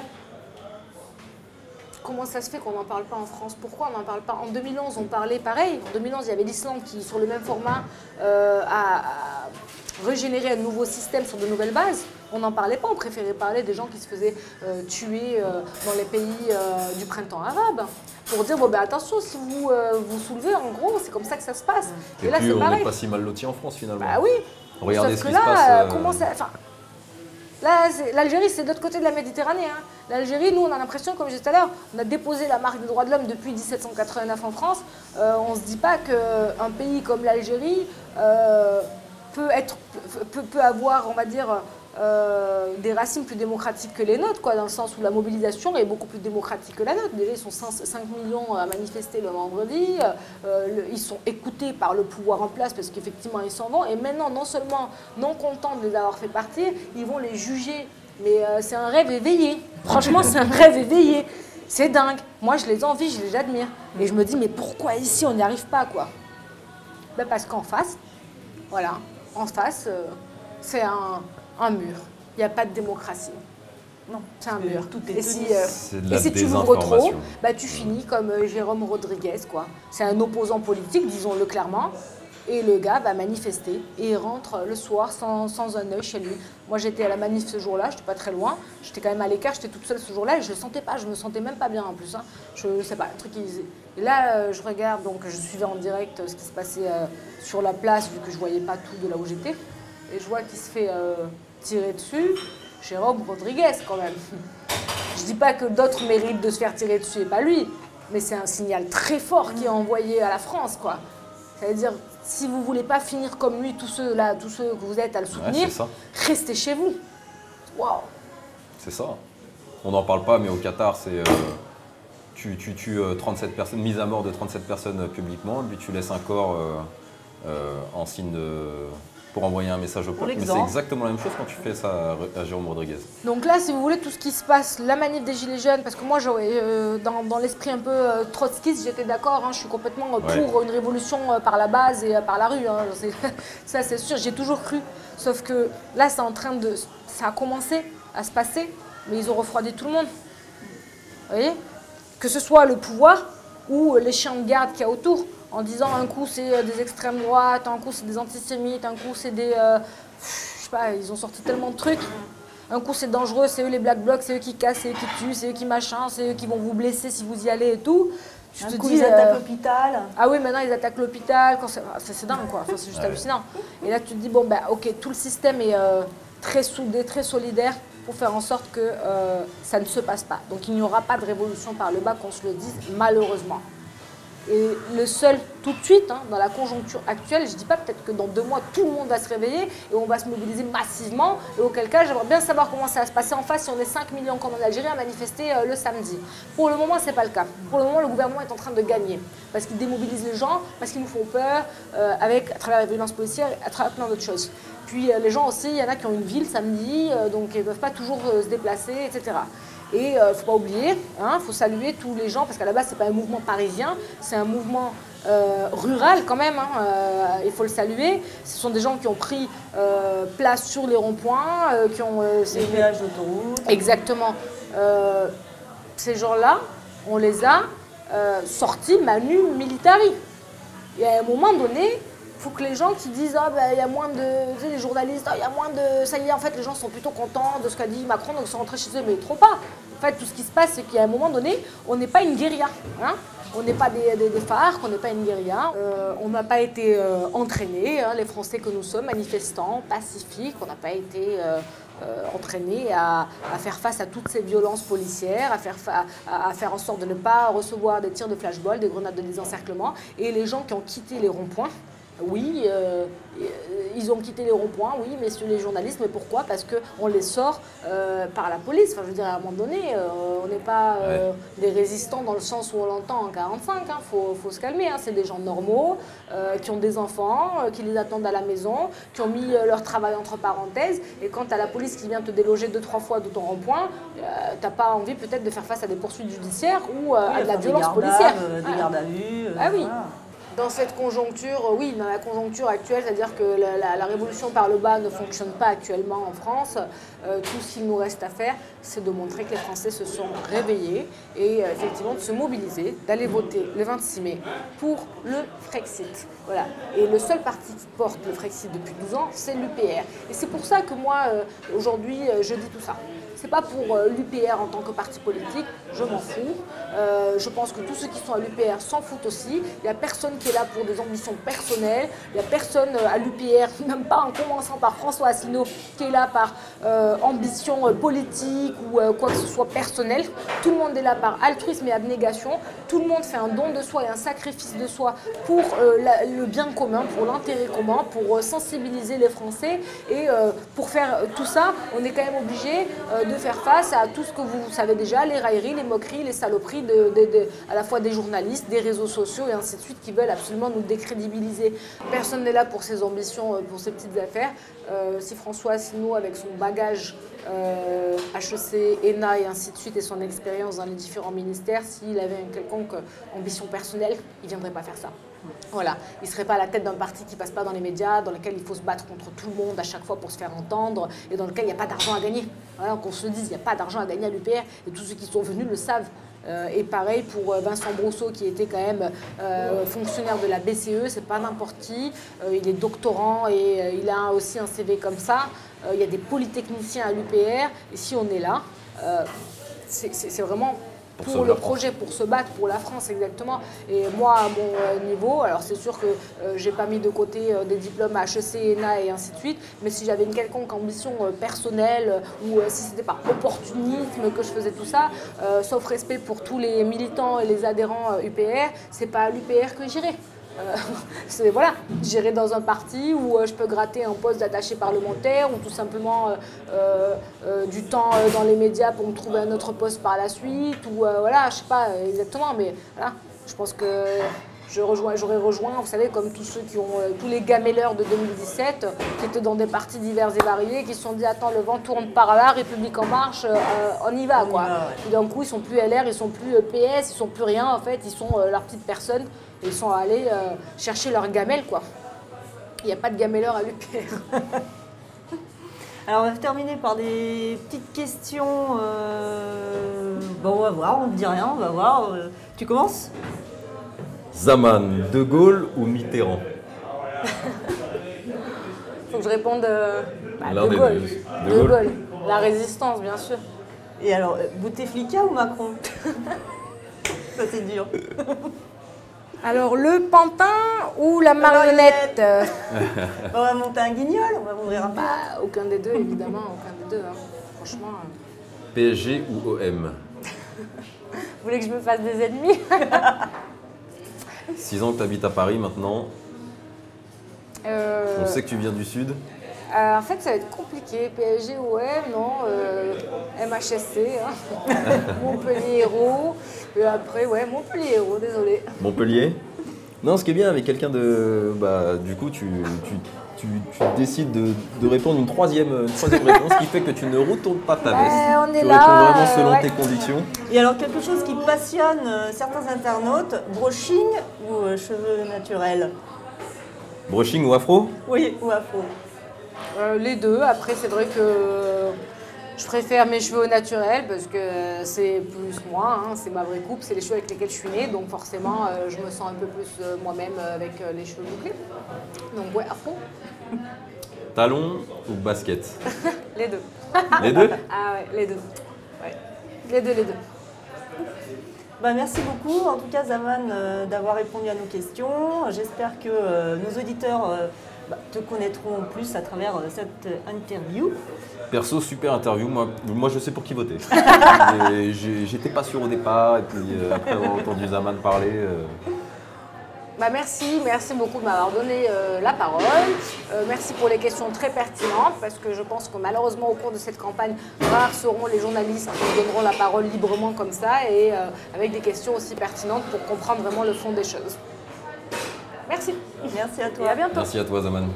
Comment ça se fait qu'on n'en parle pas en France? Pourquoi on n'en parle pas? En 2011, on parlait pareil. En 2011, il y avait l'Islande qui, sur le même format, euh, a, a régénéré un nouveau système sur de nouvelles bases. On n'en parlait pas. On préférait parler des gens qui se faisaient euh, tuer euh, dans les pays euh, du printemps arabe. Pour dire, bon, ben, attention, si vous vous soulevez, en gros, c'est comme ça que ça se passe. Et, Et, là, c'est on pareil. n'est pas si mal lotis en France finalement. Bah oui. Regardez Sauf ce que qui là, se passe. euh, euh, comment ça. Là, l'Algérie, c'est de l'autre côté de la Méditerranée. hein. L'Algérie, nous, on a l'impression, comme je disais tout à l'heure, on a déposé la marque des droits de l'homme depuis 1789 en France. Euh, on ne se dit pas qu'un pays comme l'Algérie euh, peut, être, peut, peut avoir, on va dire, euh, des racines plus démocratiques que les nôtres, quoi, dans le sens où la mobilisation est beaucoup plus démocratique que la nôtre. Déjà, ils sont 5, 5 millions à manifester le vendredi. Euh, le- ils sont écoutés par le pouvoir en place parce qu'effectivement, ils s'en vont. Et maintenant, non seulement non contents de les avoir fait partir, ils vont les juger. Mais euh, c'est un rêve éveillé. Franchement, c'est un [LAUGHS] rêve éveillé. C'est dingue. Moi, je les envie, je les admire. Et je me dis, mais pourquoi ici, on n'y arrive pas, quoi? Ben Parce qu'en face, voilà, en face, euh, c'est un, un mur. Il n'y a pas de démocratie. Non, C'est un mur. tout est et si, euh, et si tu l'ouvres trop, bah, tu finis comme euh, Jérôme Rodriguez, quoi. C'est un opposant politique, disons-le clairement. Et le gars va manifester et il rentre le soir sans, sans un œil chez lui. Moi, j'étais à la manif ce jour-là, j'étais pas très loin. J'étais quand même à l'écart, j'étais toute seule ce jour-là et je le sentais pas, je me sentais même pas bien en plus. hein. Je sais pas, un truc. Et là, euh, je regarde, donc je suivais en direct ce qui se passait euh, sur la place, vu que je voyais pas tout de là où j'étais. Et je vois qu'il se fait euh, tirer dessus. Jérôme Rodriguez, quand même. [LAUGHS] Je dis pas que d'autres méritent de se faire tirer dessus et pas lui, mais c'est un signal très fort qui est envoyé à la France, quoi. C'est-à-dire, si vous voulez pas finir comme lui, tous ceux là, tous ceux que vous êtes à le soutenir, restez chez vous. Waouh. C'est ça. On n'en parle pas, mais au Qatar, c'est. euh, tu, tu tues euh, 37 personnes, mise à mort de 37 personnes euh, publiquement, puis tu laisses un corps euh, euh, en signe de. Pour envoyer un message au peuple. Mais c'est exactement la même chose quand tu fais ça à, Jérôme Rodriguez. Donc là, si vous voulez, tout ce qui se passe, la manif des Gilets jaunes, parce que moi, euh, dans, dans l'esprit un peu euh, trotskiste, j'étais d'accord, hein, je suis complètement euh, Ouais. pour une révolution euh, par la base et par la rue. hein, [LAUGHS] ça, c'est sûr, j'ai toujours cru. Sauf que là, c'est en train de. Ça a commencé à se passer, mais ils ont refroidi tout le monde. Vous voyez? Que ce soit le pouvoir ou les chiens de garde qu'il y a autour, en disant un coup c'est euh, des extrêmes droites, un coup c'est des antisémites, un coup c'est des. euh, je sais pas, ils ont sorti tellement de trucs. Un coup c'est dangereux, c'est eux les black blocs, c'est eux qui cassent, c'est eux qui tuent, c'est eux qui machin, c'est eux qui vont vous blesser si vous y allez et tout. Tu Un te coup, dis, ils euh, attaquent l'hôpital. ah oui, maintenant ils attaquent l'hôpital, c'est dingue quoi, Enfin, c'est juste Ouais. hallucinant. Et là tu te dis, bon bah ok, tout le système est euh, très soudé, très solidaire pour faire en sorte que euh, ça ne se passe pas. Donc il n'y aura pas de révolution par le bas, qu'on se le dise, malheureusement. Et le seul, tout de suite, hein, dans la conjoncture actuelle, je dis pas peut-être que dans deux mois, tout le monde va se réveiller et on va se mobiliser massivement. Et auquel cas, j'aimerais bien savoir comment ça va se passer en face si on est 5 millions comme en Algérie à manifester euh, le samedi. Pour le moment, c'est pas le cas. Pour le moment, le gouvernement est en train de gagner parce qu'il démobilise les gens, parce qu'ils nous font peur, euh, avec, à travers la violence policière, à travers plein d'autres choses. Puis euh, les gens aussi, il y en a qui ont une ville samedi, donc ils ne peuvent pas toujours se déplacer, etc. Et il ne faut pas oublier, il faut saluer tous les gens, parce qu'à la base, ce n'est pas un mouvement parisien, c'est un mouvement euh, rural quand même, hein, euh, il faut le saluer. Ce sont des gens qui ont pris euh, place sur les ronds-points, euh, qui ont... euh, Les péages d'autoroute. Exactement. Euh, ces gens-là, on les a euh, sortis manu militari. Et à un moment donné, faut que les gens qui disent ah ben il y a moins de tu sais, les journalistes ah, il y a moins de ça y est en fait les gens sont plutôt contents de ce qu'a dit Macron donc ils sont rentrés chez eux mais trop pas en fait tout ce qui se passe c'est qu'à un moment donné on n'est pas une guérilla hein. on n'est pas des, des, des phares, on n'est pas une guérilla. Euh, on n'a pas été euh, entraînés, hein, les Français que nous sommes, manifestants, pacifiques. On n'a pas été euh, euh, entraînés à, à faire face à toutes ces violences policières, à faire, fa- à, à faire en sorte de ne pas recevoir des tirs de flashball, des grenades de désencerclement. Et les gens qui ont quitté les ronds-points, Oui, euh, ils ont quitté les ronds-points, oui, messieurs les journalistes, mais pourquoi? Parce qu'on les sort euh, par la police. Enfin, je veux dire, à un moment donné, euh, on n'est pas des résistants dans le sens où on l'entend en 45. Il faut, faut se calmer. hein. C'est des gens normaux, qui ont des enfants, qui les attendent à la maison, qui ont mis leur travail entre parenthèses. Et quand tu as la police qui vient te déloger deux, trois fois de ton rond-point, tu n'as pas envie peut-être de faire face à des poursuites judiciaires ou euh, à de la violence policière. Des gardes à vue. euh, Ah oui. voilà. Dans cette conjoncture, euh, oui, dans la conjoncture actuelle, c'est-à-dire que la, révolution par le bas ne fonctionne pas actuellement en France, euh, tout ce qu'il nous reste à faire, c'est de montrer que les Français se sont réveillés et euh, effectivement de se mobiliser, d'aller voter le 26 mai pour le Frexit. Voilà. Et le seul parti qui porte le Frexit depuis 12 ans, c'est l'UPR. Et c'est pour ça que moi, aujourd'hui, je dis tout ça. C'est pas pour euh, l'UPR en tant que parti politique, je m'en fous. Euh, je pense que tous ceux qui sont à l'UPR s'en foutent aussi. Il n'y a personne qui est là pour des ambitions personnelles. Il n'y a personne euh, à l'UPR, [LAUGHS] même pas en commençant par François Asselineau, qui est là par ambition politique ou quoi que ce soit personnel. Tout le monde est là par altruisme et abnégation. Tout le monde fait un don de soi et un sacrifice de soi pour le bien commun, pour l'intérêt commun, pour sensibiliser les Français. Et pour faire tout ça, on est quand même obligé euh, de faire face à tout ce que vous savez déjà, les railleries, les moqueries, les saloperies à la fois des journalistes, des réseaux sociaux et ainsi de suite qui veulent absolument nous décrédibiliser. Personne n'est là pour ses ambitions, euh, pour ses petites affaires. Euh, si François Asselineau, avec son bagage euh, HEC, ENA et ainsi de suite, et son expérience dans les différents ministères, s'il avait une quelconque ambition personnelle, il ne viendrait pas faire ça. Voilà, il ne serait pas à la tête d'un parti qui passe pas dans les médias, dans lequel il faut se battre contre tout le monde à chaque fois pour se faire entendre, et dans lequel il n'y a pas d'argent à gagner. Voilà, qu'on se dise, il n'y a pas d'argent à gagner à l'UPR, et tous ceux qui sont venus le savent. Euh, et pareil pour euh, Vincent Brousseau, qui était quand même euh, fonctionnaire de la BCE, c'est pas n'importe qui. Il est doctorant et il a aussi un CV comme ça. Il y a des polytechniciens à l'UPR, et si on est là, c'est vraiment Pour le projet, pour se battre pour la France exactement. Et moi, à mon euh, niveau, alors c'est sûr que euh, j'ai pas mis de côté euh, des diplômes HEC, ENA et ainsi de suite, mais si j'avais une quelconque ambition euh, personnelle ou si c'était par opportunisme que je faisais tout ça, sauf respect pour tous les militants et les adhérents UPR, c'est pas à l'UPR que j'irai. Euh, [LAUGHS] c'est- voilà, j'irai dans un parti où euh, je peux gratter un poste d'attaché parlementaire ou tout simplement euh, euh, du temps dans les médias pour me trouver un autre poste par la suite ou voilà, je sais pas exactement, mais voilà, je pense que je rejoins, j'aurais rejoint, vous savez, comme tous ceux qui ont, tous les gamelleurs de 2017, euh, qui étaient dans des partis divers et variés, qui se sont dit attends le vent tourne par là, République en marche, euh, on y va quoi. Puis d'un coup, ils sont plus LR, ils sont plus PS, ils sont plus rien en fait, ils sont euh, leur petite personne et ils sont allés euh, chercher leur gamelle quoi. Il n'y a pas de gamelleur à l'UPR. [LAUGHS] Alors, on va terminer par des petites questions. euh, Bon, on va voir, on ne dit rien, on va voir. Euh, Tu commences? Zaman, De Gaulle ou Mitterrand? Faut que je réponde euh, bah, De Gaulle. De De Gaulle. La résistance, bien sûr. Et alors, Bouteflika ou Macron? [LAUGHS] Ça, c'est dur. [LAUGHS] Alors le pantin ou la marionnette euh, On va monter un guignol, on va ouvrir un bah, Aucun des deux, évidemment, aucun des deux. hein. Franchement, euh, PSG ou OM vous voulez que je me fasse des ennemis? 6 ans que tu habites à Paris maintenant. Euh, On sait que tu viens du Sud. Euh, en fait, ça va être compliqué. PSG, OM, non. euh, MHSC, hein. [LAUGHS] Montpellier Héros. Et après, ouais, Montpellier Héros, désolé. Montpellier Non, ce qui est bien avec quelqu'un de. Bah, du coup, tu, tu, tu- tu décides de, de répondre une troisième, une troisième réponse, ce qui fait que tu ne retournes pas ta veste. Ouais, on est tu là, réponds vraiment euh, selon ouais. tes convictions. Et alors, quelque chose qui passionne euh, certains internautes, brushing ou cheveux naturels? Brushing ou afro? Oui, ou afro Euh, les deux. Après, c'est vrai que je préfère mes cheveux au naturel parce que c'est plus moi, hein, c'est ma vraie coupe, c'est les cheveux avec lesquels je suis née. Donc forcément, euh, je me sens un peu plus euh, moi-même euh, avec euh, les cheveux bouclés. Donc ouais, à fond, [LAUGHS] Talon ou basket? [LAUGHS] Les deux. Les deux? [LAUGHS] Ah ouais, les deux. Ouais. Les deux, les deux. Bah, merci beaucoup, en tout cas, Zaman, euh, d'avoir répondu à nos questions. J'espère que euh, nos auditeurs euh, bah, te connaîtront plus à travers euh, cette euh, interview. Perso, super interview. Moi, moi je sais pour qui voter. [LAUGHS] J'étais pas sûr au départ, et puis euh, après avoir entendu Zaman parler. euh, Bah, merci, merci beaucoup de m'avoir donné euh, la parole. Euh, merci pour les questions très pertinentes, parce que je pense que malheureusement, au cours de cette campagne, rares seront les journalistes qui donneront la parole librement comme ça et euh, avec des questions aussi pertinentes pour comprendre vraiment le fond des choses. Merci Merci à et toi. à bientôt. Merci à toi, Zaman.